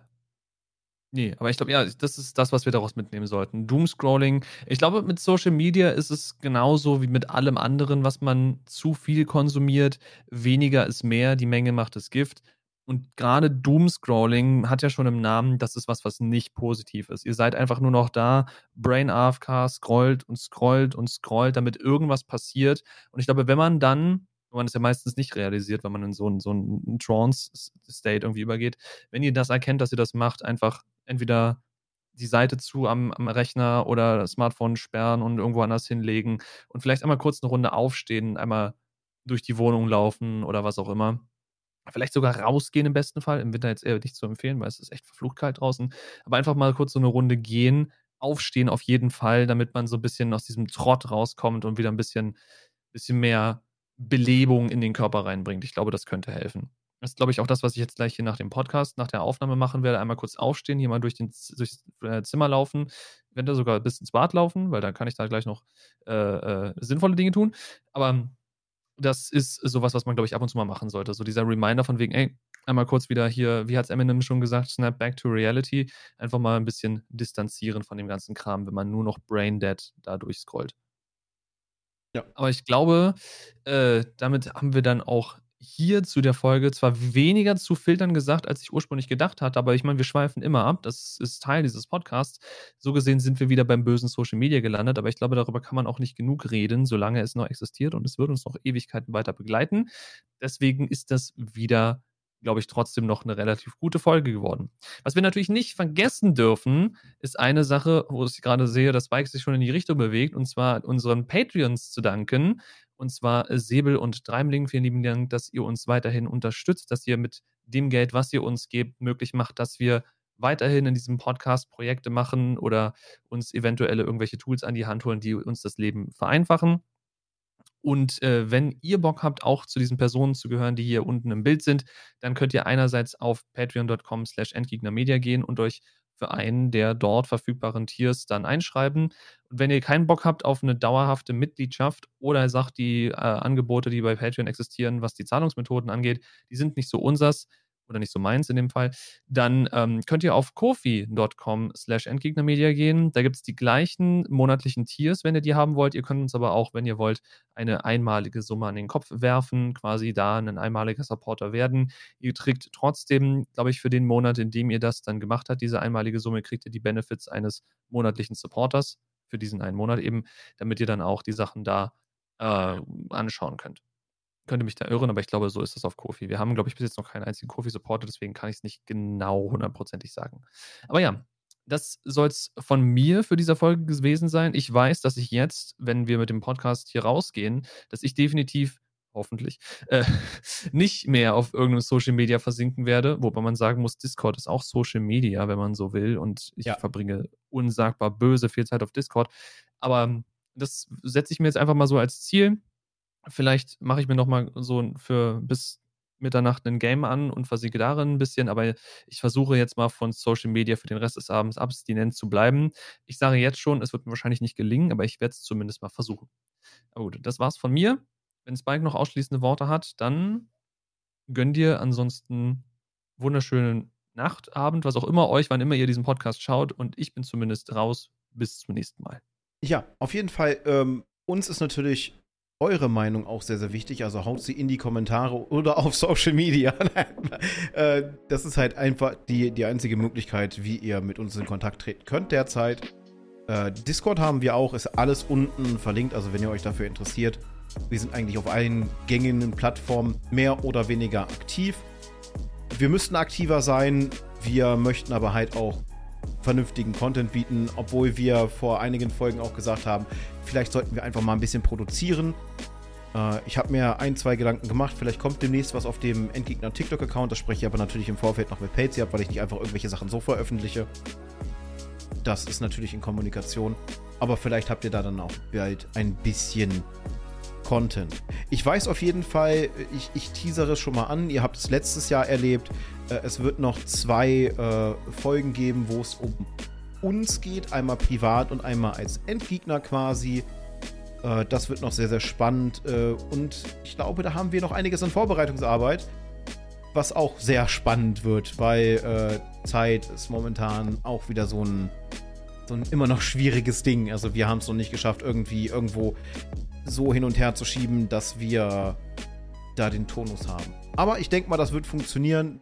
nee, aber ich glaube, ja, das ist das, was wir daraus mitnehmen sollten. Doomscrolling. Ich glaube, mit Social Media ist es genauso wie mit allem anderen, was man zu viel konsumiert. Weniger ist mehr, die Menge macht das Gift. Und gerade Doomscrolling hat ja schon im Namen, das ist was, was nicht positiv ist. Ihr seid einfach nur noch da, Brain AFK, scrollt und scrollt und scrollt, damit irgendwas passiert. Und ich glaube, wenn man dann, man es ja meistens nicht realisiert, wenn man in so einen, so einen Trance-State irgendwie übergeht, wenn ihr das erkennt, dass ihr das macht, einfach entweder die Seite zu am, am Rechner oder das Smartphone sperren und irgendwo anders hinlegen und vielleicht einmal kurz eine Runde aufstehen, einmal durch die Wohnung laufen oder was auch immer Vielleicht sogar rausgehen im besten Fall. Im Winter jetzt eher nicht zu empfehlen, weil es ist echt verflucht kalt draußen. Aber einfach mal kurz so eine Runde gehen, aufstehen auf jeden Fall, damit man so ein bisschen aus diesem Trott rauskommt und wieder ein bisschen, bisschen mehr Belebung in den Körper reinbringt. Ich glaube, das könnte helfen. Das ist, glaube ich, auch das, was ich jetzt gleich hier nach dem Podcast, nach der Aufnahme machen werde. Einmal kurz aufstehen, hier mal durch den, durchs äh, Zimmer laufen, wenn da sogar bis ins Bad laufen, weil dann kann ich da gleich noch äh, äh, sinnvolle Dinge tun. Aber das ist sowas, was man, glaube ich, ab und zu mal machen sollte. So dieser Reminder von wegen, ey, einmal kurz wieder hier, wie hat es Eminem schon gesagt, snap back to reality. Einfach mal ein bisschen distanzieren von dem ganzen Kram, wenn man nur noch brain dead da durchscrollt. Ja. Aber ich glaube, äh, damit haben wir dann auch hier zu der Folge zwar weniger zu filtern gesagt, als ich ursprünglich gedacht hatte, aber ich meine, wir schweifen immer ab. Das ist Teil dieses Podcasts. So gesehen sind wir wieder beim bösen Social Media gelandet, aber ich glaube, darüber kann man auch nicht genug reden, solange es noch existiert und es wird uns noch Ewigkeiten weiter begleiten. Deswegen ist das wieder glaube ich, trotzdem noch eine relativ gute Folge geworden. Was wir natürlich nicht vergessen dürfen, ist eine Sache, wo ich gerade sehe, dass Bike sich schon in die Richtung bewegt, und zwar unseren Patreons zu danken. Und zwar äh, Säbel und Dreimling. Vielen lieben Dank, dass ihr uns weiterhin unterstützt, dass ihr mit dem Geld, was ihr uns gebt, möglich macht, dass wir weiterhin in diesem Podcast Projekte machen oder uns eventuelle irgendwelche Tools an die Hand holen, die uns das Leben vereinfachen. Und äh, wenn ihr Bock habt, auch zu diesen Personen zu gehören, die hier unten im Bild sind, dann könnt ihr einerseits auf patreon.com slash endgegnermedia gehen und euch für einen der dort verfügbaren Tiers dann einschreiben. Und wenn ihr keinen Bock habt auf eine dauerhafte Mitgliedschaft oder sagt, die äh, Angebote, die bei Patreon existieren, was die Zahlungsmethoden angeht, die sind nicht so unsers, oder nicht so meins in dem Fall, dann ähm, könnt ihr auf kofi.com slash Endgegnermedia gehen. Da gibt es die gleichen monatlichen Tiers, wenn ihr die haben wollt. Ihr könnt uns aber auch, wenn ihr wollt, eine einmalige Summe an den Kopf werfen, quasi da ein einmaliger Supporter werden. Ihr kriegt trotzdem, glaube ich, für den Monat, in dem ihr das dann gemacht habt, diese einmalige Summe, kriegt ihr die Benefits eines monatlichen Supporters für diesen einen Monat eben, damit ihr dann auch die Sachen da äh, anschauen könnt. Könnte mich da irren, aber ich glaube, so ist das auf Kofi. Wir haben, glaube ich, bis jetzt noch keinen einzigen Kofi-Supporter, deswegen kann ich es nicht genau hundertprozentig sagen. Aber ja, das soll es von mir für diese Folge gewesen sein. Ich weiß, dass ich jetzt, wenn wir mit dem Podcast hier rausgehen, dass ich definitiv hoffentlich, äh, nicht mehr auf irgendeinem Social Media versinken werde, wobei man sagen muss, Discord ist auch Social Media, wenn man so will, und ich ja. verbringe unsagbar böse viel Zeit auf Discord. Aber das setze ich mir jetzt einfach mal so als Ziel. Vielleicht mache ich mir nochmal so für bis Mitternacht ein Game an und versiege darin ein bisschen, aber ich versuche jetzt mal von Social Media für den Rest des Abends abstinent zu bleiben. Ich sage jetzt schon, es wird mir wahrscheinlich nicht gelingen, aber ich werde es zumindest mal versuchen. Aber gut, das war's von mir. Wenn Spike noch ausschließende Worte hat, dann gönn dir ansonsten wunderschönen Nacht, Abend, was auch immer euch, wann immer ihr diesen Podcast schaut. Und ich bin zumindest raus. Bis zum nächsten Mal. Ja, auf jeden Fall. Ähm, uns ist natürlich eure Meinung auch sehr, sehr wichtig. Also haut sie in die Kommentare oder auf Social Media. äh, das ist halt einfach die, die einzige Möglichkeit, wie ihr mit uns in Kontakt treten könnt derzeit. Äh, Discord haben wir auch, ist alles unten verlinkt. Also wenn ihr euch dafür interessiert, wir sind eigentlich auf allen gängigen Plattformen mehr oder weniger aktiv. Wir müssten aktiver sein, wir möchten aber halt auch vernünftigen Content bieten, obwohl wir vor einigen Folgen auch gesagt haben, vielleicht sollten wir einfach mal ein bisschen produzieren. Äh, ich habe mir ein, zwei Gedanken gemacht, vielleicht kommt demnächst was auf dem Endgegner TikTok-Account, das spreche ich aber natürlich im Vorfeld noch mit Patsy ab, weil ich nicht einfach irgendwelche Sachen so veröffentliche. Das ist natürlich in Kommunikation, aber vielleicht habt ihr da dann auch bald ein bisschen Content. Ich weiß auf jeden Fall, ich, ich teasere es schon mal an, ihr habt es letztes Jahr erlebt, es wird noch zwei äh, Folgen geben, wo es um uns geht, einmal privat und einmal als Endgegner quasi. Äh, das wird noch sehr, sehr spannend äh, und ich glaube, da haben wir noch einiges an Vorbereitungsarbeit, was auch sehr spannend wird, weil äh, Zeit ist momentan auch wieder so ein so ein immer noch schwieriges Ding. Also wir haben es noch nicht geschafft, irgendwie irgendwo so hin und her zu schieben, dass wir da den Tonus haben. Aber ich denke mal, das wird funktionieren.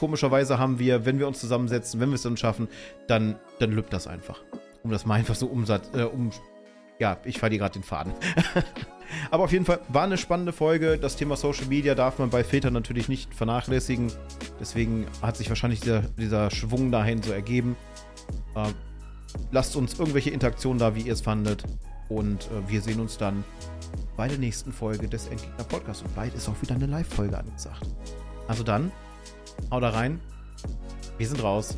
Komischerweise haben wir, wenn wir uns zusammensetzen, wenn wir es dann schaffen, dann, dann lübt das einfach. Um das mal einfach so umsatz, äh, um, ja, ich verliere gerade den Faden. Aber auf jeden Fall war eine spannende Folge. Das Thema Social Media darf man bei Filtern natürlich nicht vernachlässigen. Deswegen hat sich wahrscheinlich dieser, dieser Schwung dahin so ergeben. Äh, lasst uns irgendwelche Interaktionen da, wie ihr es fandet. Und äh, wir sehen uns dann bei der nächsten Folge des Endgegner Podcasts. Und bald ist auch wieder eine Live-Folge angesagt. Also dann, hau da rein. Wir sind raus.